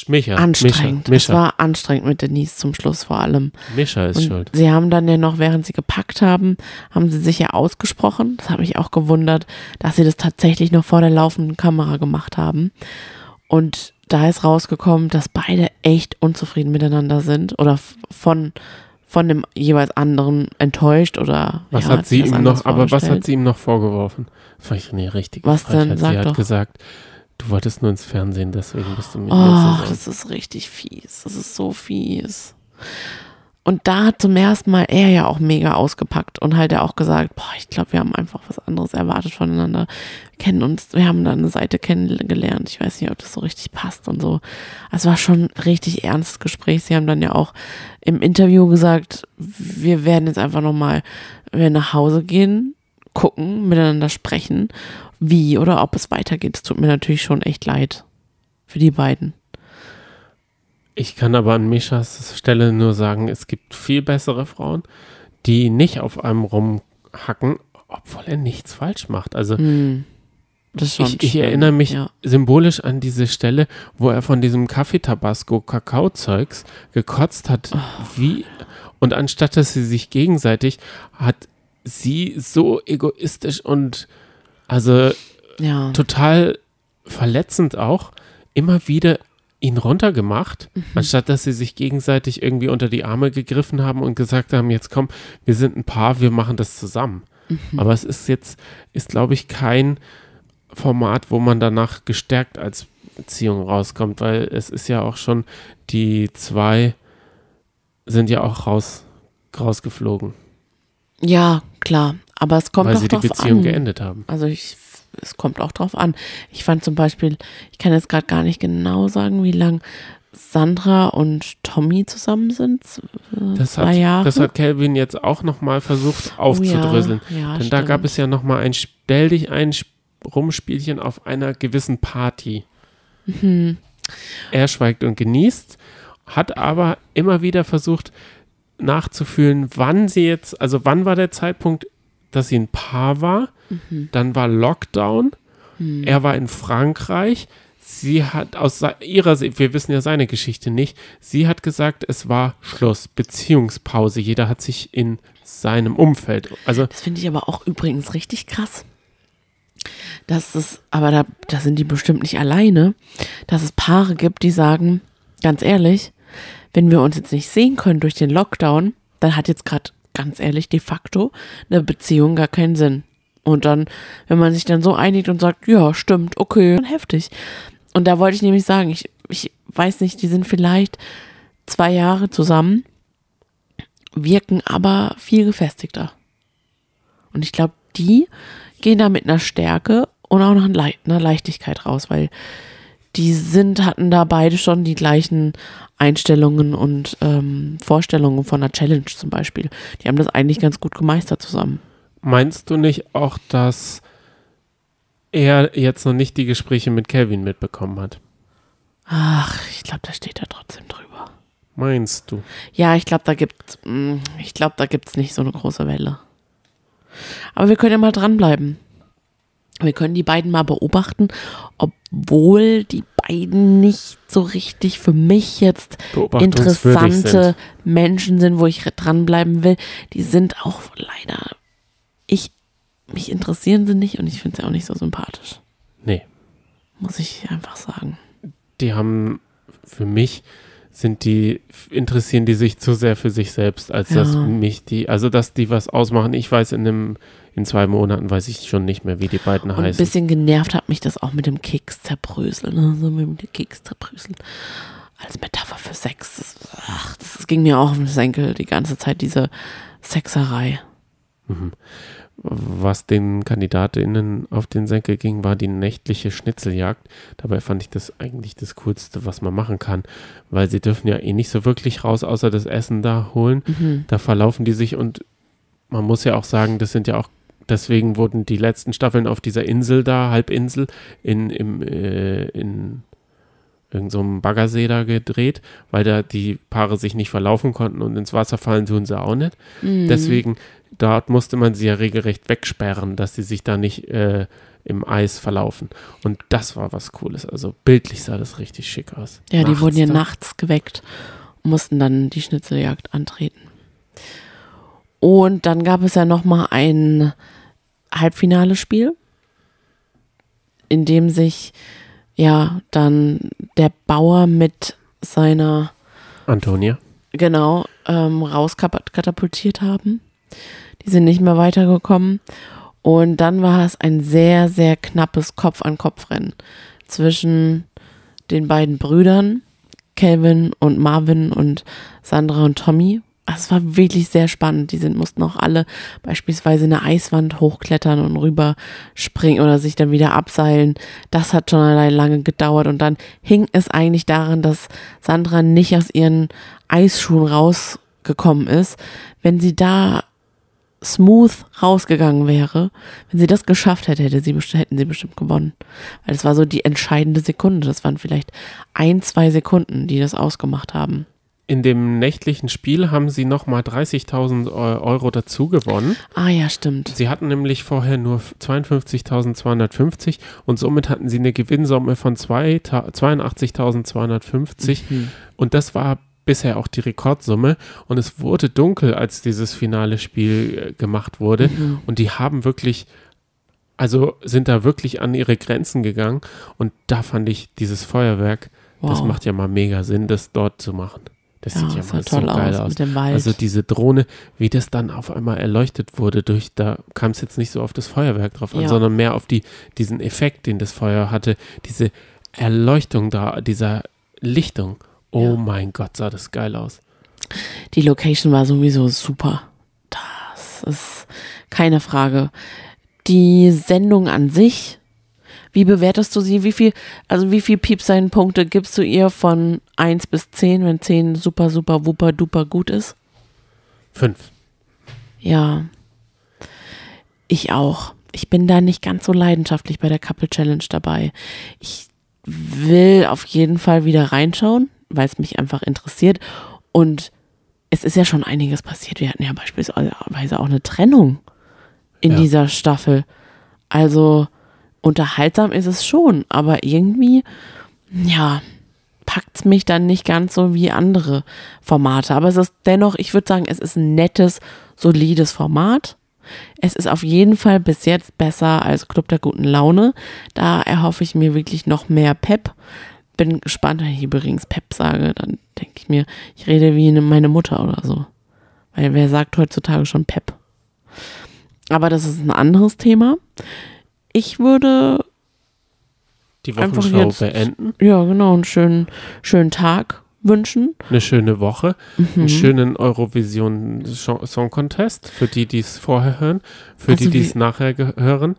Mischa, anstrengend. Mischa, Es Mischa, war anstrengend mit Denise zum Schluss vor allem. Mischa ist Und schuld. sie haben dann ja noch, während sie gepackt haben, haben sie sich ja ausgesprochen. Das hat mich auch gewundert, dass sie das tatsächlich noch vor der laufenden Kamera gemacht haben. Und da ist rausgekommen, dass beide echt unzufrieden miteinander sind oder von, von dem jeweils anderen enttäuscht oder Was ja, hat sie ihm noch, aber was hat sie ihm noch vorgeworfen? Ich eine richtige Was denn? Frechheit. Sag Sie hat doch. gesagt, du wolltest nur ins Fernsehen, deswegen bist du mir Oh, das ist richtig fies. Das ist so fies. Und da hat zum ersten Mal er ja auch mega ausgepackt und halt ja auch gesagt, boah, ich glaube, wir haben einfach was anderes erwartet voneinander. Wir kennen uns, wir haben da eine Seite kennengelernt. Ich weiß nicht, ob das so richtig passt und so. Es war schon ein richtig ernstes Gespräch. Sie haben dann ja auch im Interview gesagt, wir werden jetzt einfach nochmal, wir nach Hause gehen, gucken, miteinander sprechen, wie oder ob es weitergeht. Es tut mir natürlich schon echt leid für die beiden. Ich kann aber an Mischas Stelle nur sagen, es gibt viel bessere Frauen, die nicht auf einem rumhacken, obwohl er nichts falsch macht. Also schon ich, ich erinnere mich Ja. symbolisch an diese Stelle, wo er von diesem Kaffee-Tabasco-Kakao-Zeugs gekotzt hat, wie und anstatt dass sie sich gegenseitig hat sie so egoistisch und also ja. total verletzend auch immer wieder ihn runtergemacht, Mhm. anstatt dass sie sich gegenseitig irgendwie unter die Arme gegriffen haben und gesagt haben, jetzt komm, wir sind ein Paar, wir machen das zusammen. Mhm. Aber es ist jetzt, ist glaube ich kein Format, wo man danach gestärkt als Beziehung rauskommt, weil es ist ja auch schon, die zwei sind ja auch raus, rausgeflogen, ja, klar. Aber es kommt weil doch sie die drauf Beziehung an. geendet haben. Also ich, es kommt auch drauf an. Ich fand zum Beispiel, ich kann jetzt gerade gar nicht genau sagen, wie lang Sandra und Tommy zusammen sind. Äh, Das zwei hat, Jahre. das hat Calvin jetzt auch nochmal versucht aufzudröseln. Oh ja, ja, Denn da gab stimmt. es ja nochmal ein Stell dich ein Sp- Rumspielchen auf einer gewissen Party. Mhm. Er schweigt und genießt, hat aber immer wieder versucht nachzufühlen, wann sie jetzt, also wann war der Zeitpunkt, dass sie ein Paar war. Mhm. Dann war Lockdown. Er war in Frankreich. Sie hat aus ihrer Sicht, wir wissen ja seine Geschichte nicht, sie hat gesagt, es war Schluss, Beziehungspause. Jeder hat sich in seinem Umfeld, also Das finde ich aber auch übrigens richtig krass. Dass es, aber da, da sind die bestimmt nicht alleine, dass es Paare gibt, die sagen, ganz ehrlich, wenn wir uns jetzt nicht sehen können durch den Lockdown, dann hat jetzt gerade ganz ehrlich de facto eine Beziehung gar keinen Sinn. Und dann, wenn man sich dann so einigt und sagt, ja, stimmt, okay, dann heftig. Und da wollte ich nämlich sagen, ich, ich weiß nicht, die sind vielleicht zwei Jahre zusammen, wirken aber viel gefestigter. Und ich glaube, die gehen da mit einer Stärke und auch noch einer Le- einer Leichtigkeit raus, weil die sind, hatten da beide schon die gleichen Einstellungen und ähm, Vorstellungen von einer Challenge zum Beispiel. Die haben das eigentlich ganz gut gemeistert zusammen. meinst du nicht auch, dass er jetzt noch nicht die Gespräche mit Calvin mitbekommen hat? Ach, ich glaube, da steht er trotzdem drüber. Meinst du? Ja, ich glaube, da gibt's, mm, ich glaube, da gibt's nicht so eine große Welle. Aber wir können ja mal dranbleiben. Wir können die beiden mal beobachten, obwohl die beiden nicht so richtig für mich jetzt interessante sind. Menschen sind, wo ich dranbleiben will. Die sind auch leider, ich, mich interessieren sie nicht und ich finde sie auch nicht so sympathisch. Nee. Muss ich einfach sagen. die haben für mich sind die interessieren die sich zu sehr für sich selbst, als dass Ja. mich die, also dass die was ausmachen. Ich weiß in einem in zwei Monaten weiß ich schon nicht mehr, wie die beiden Und ein heißen. bisschen genervt hat mich das auch mit dem Keks zerbröseln. Ne? So mit dem Keks zerbröseln. Als Metapher für Sex. Das, ach, das, ging mir auch auf den Senkel die ganze Zeit, diese Sexerei. Was den KandidatInnen auf den Senkel ging, war die nächtliche Schnitzeljagd. Dabei fand ich das eigentlich das Coolste, was man machen kann, weil sie dürfen ja eh nicht so wirklich raus, außer das Essen da holen. Mhm. Da verlaufen die sich und man muss ja auch sagen, das sind ja auch deswegen wurden die letzten Staffeln auf dieser Insel da, Halbinsel, in, im, äh, in irgendeinem so Baggersee da gedreht, weil da die Paare sich nicht verlaufen konnten und ins Wasser fallen tun sie auch nicht. Mhm. Deswegen, dort musste man sie ja regelrecht wegsperren, dass sie sich da nicht äh, im Eis verlaufen. Und das war was Cooles. Also bildlich sah das richtig schick aus. Ja, die wurden ja nachts geweckt und mussten dann die Schnitzeljagd antreten. Und dann gab es ja noch mal ein Halbfinale-Spiel, in dem sich ja dann der Bauer mit seiner Antonia. genau ähm, rauskatapultiert haben. Die sind nicht mehr weitergekommen. Und dann war es ein sehr, sehr knappes Kopf-an-Kopf-Rennen zwischen den beiden Brüdern, Calvin und Marvin und Sandra und Tommy. Also Es war wirklich sehr spannend. Die sind, mussten auch alle beispielsweise eine Eiswand hochklettern und rüberspringen oder sich dann wieder abseilen. Das hat schon allein lange gedauert. Und dann hing es eigentlich daran, dass Sandra nicht aus ihren Eisschuhen rausgekommen ist. Wenn sie da smooth rausgegangen wäre, wenn sie das geschafft hätte, hätte sie, hätten sie bestimmt gewonnen. Weil es war so die entscheidende Sekunde. Das waren vielleicht ein, zwei Sekunden, die das ausgemacht haben. In dem nächtlichen Spiel haben sie nochmal 30.000 Eu- Euro dazu gewonnen. Ah ja, stimmt. Sie hatten nämlich vorher nur 52.250 und somit hatten sie eine Gewinnsumme von zwei Ta- 82.250 Mhm. und das war bisher auch die Rekordsumme und es wurde dunkel, als dieses finale Spiel äh, gemacht wurde Mhm. und die haben wirklich also sind da wirklich an ihre Grenzen gegangen und da fand ich dieses Feuerwerk, das Wow. macht ja mal mega Sinn, das dort zu machen. Das Ja, sieht ja mal toll so geil aus aus. mit dem Wald. Also diese Drohne, wie das dann auf einmal erleuchtet wurde, durch, da kam es jetzt nicht so auf das Feuerwerk drauf an, Ja. sondern mehr auf die, diesen Effekt, den das Feuer hatte, diese Erleuchtung da, dieser Lichtung. Oh Ja. mein Gott, sah das geil aus. Die Location war sowieso super. Das ist keine Frage. Die Sendung an sich, wie bewertest du sie? Wie viel, also wie viel Piepsein-Punkte gibst du ihr von 1 bis 10, wenn 10 super, super, wuper, duper gut ist? Fünf. Ja. Ich auch. Ich bin da nicht ganz so leidenschaftlich bei der Couple Challenge dabei. Ich will auf jeden Fall wieder reinschauen, weil es mich einfach interessiert. Und es ist ja schon einiges passiert. Wir hatten ja beispielsweise auch eine Trennung in Ja. dieser Staffel. Also unterhaltsam ist es schon, aber irgendwie, ja, packt es mich dann nicht ganz so wie andere Formate. Aber es ist dennoch, ich würde sagen, es ist ein nettes, solides Format. Es ist auf jeden Fall bis jetzt besser als Club der guten Laune. Da erhoffe ich mir wirklich noch mehr Pep. Bin gespannt, wenn ich übrigens Pep sage, dann denke ich mir, ich rede wie eine- meine Mutter oder so. Weil wer sagt heutzutage schon Pep? Aber das ist ein anderes Thema. Ich würde Die Einfach Wochenschau jetzt- beenden. Ja, genau, einen schönen, schönen Tag wünschen. Eine schöne Woche. Mhm. Einen schönen Eurovision Song Contest für die, die es vorher hören. Für Also die, die es nachher hören.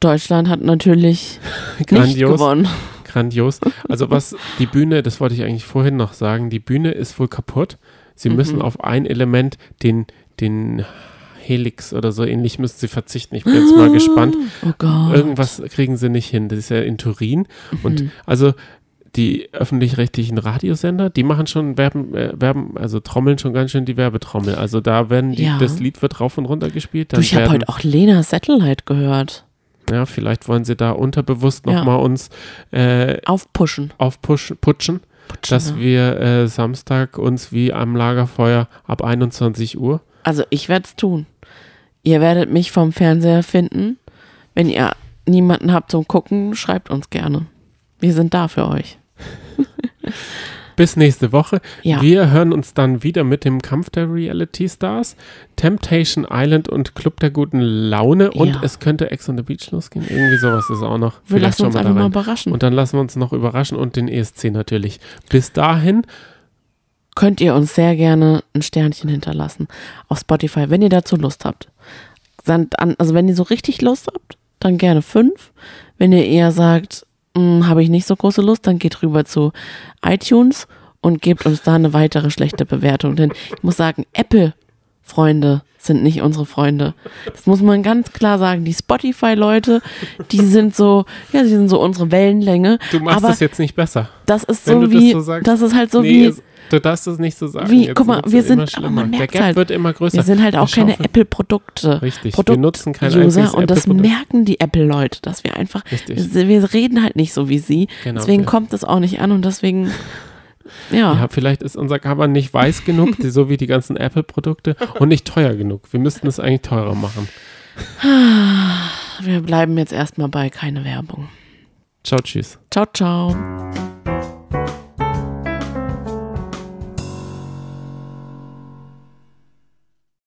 Deutschland hat natürlich nicht Grandios. gewonnen. Grandios. Also was die Bühne, das wollte ich eigentlich vorhin noch sagen, die Bühne ist wohl kaputt. Sie Mhm. müssen auf ein Element, den, den Helix oder so ähnlich, müssen sie verzichten. Ich bin jetzt mal gespannt. Oh. Irgendwas kriegen sie nicht hin. Das ist ja in Turin. Und Mhm. also die öffentlich-rechtlichen Radiosender, die machen schon Werben, äh, Werben, also trommeln schon ganz schön die Werbetrommel. Also da werden die, Ja. das Lied wird rauf und runter gespielt. Du, Dann ich habe heute auch Lena Satellite gehört. ja, vielleicht wollen sie da unterbewusst Ja. nochmal uns äh, Aufpushen. aufputschen, putschen, Putschen, dass ja. wir äh, Samstag uns wie am Lagerfeuer ab 21 Uhr. Also ich werde es tun. Ihr werdet mich vom Fernseher finden. Wenn ihr niemanden habt zum Gucken, schreibt uns gerne. Wir sind da für euch. Bis nächste Woche. Ja. Wir hören uns dann wieder mit dem Kampf der Reality Stars, Temptation Island und Club der guten Laune und Ja. es könnte Ex on the Beach losgehen. Irgendwie sowas ist auch noch. Wir Vielleicht lassen uns einfach mal überraschen. Und dann lassen wir uns noch überraschen und den ESC natürlich. Bis dahin, könnt ihr uns sehr gerne ein Sternchen hinterlassen auf Spotify, wenn ihr dazu Lust habt. Sandt an- Also wenn ihr so richtig Lust habt, dann gerne fünf. Wenn ihr eher sagt, habe ich nicht so große Lust, dann geht rüber zu iTunes und gebt uns da eine weitere schlechte Bewertung. Denn ich muss sagen, Apple, Freunde, sind nicht unsere Freunde. Das muss man ganz klar sagen. Die Spotify-Leute, die sind so, ja, die sind so unsere Wellenlänge. Du machst das jetzt nicht besser. das ist so du das wie, so das ist halt so nee, wie, es, du darfst es nicht so sagen. wie, Jetzt guck mal, wir sind, aber man Der Gap halt, wird immer größer. wir sind halt auch keine Apple-Produkte. Richtig, wir Produkt nutzen kein User und das merken die Apple-Leute, dass wir einfach, Richtig. wir reden halt nicht so wie sie. Genau, deswegen ja. kommt es auch nicht an und deswegen, ja. Ja, vielleicht ist unser Cover nicht weiß genug, so wie die ganzen Apple-Produkte, und nicht teuer genug. Wir müssten es eigentlich teurer machen. Wir bleiben jetzt erstmal bei keine Werbung. Ciao, tschüss. Ciao, ciao.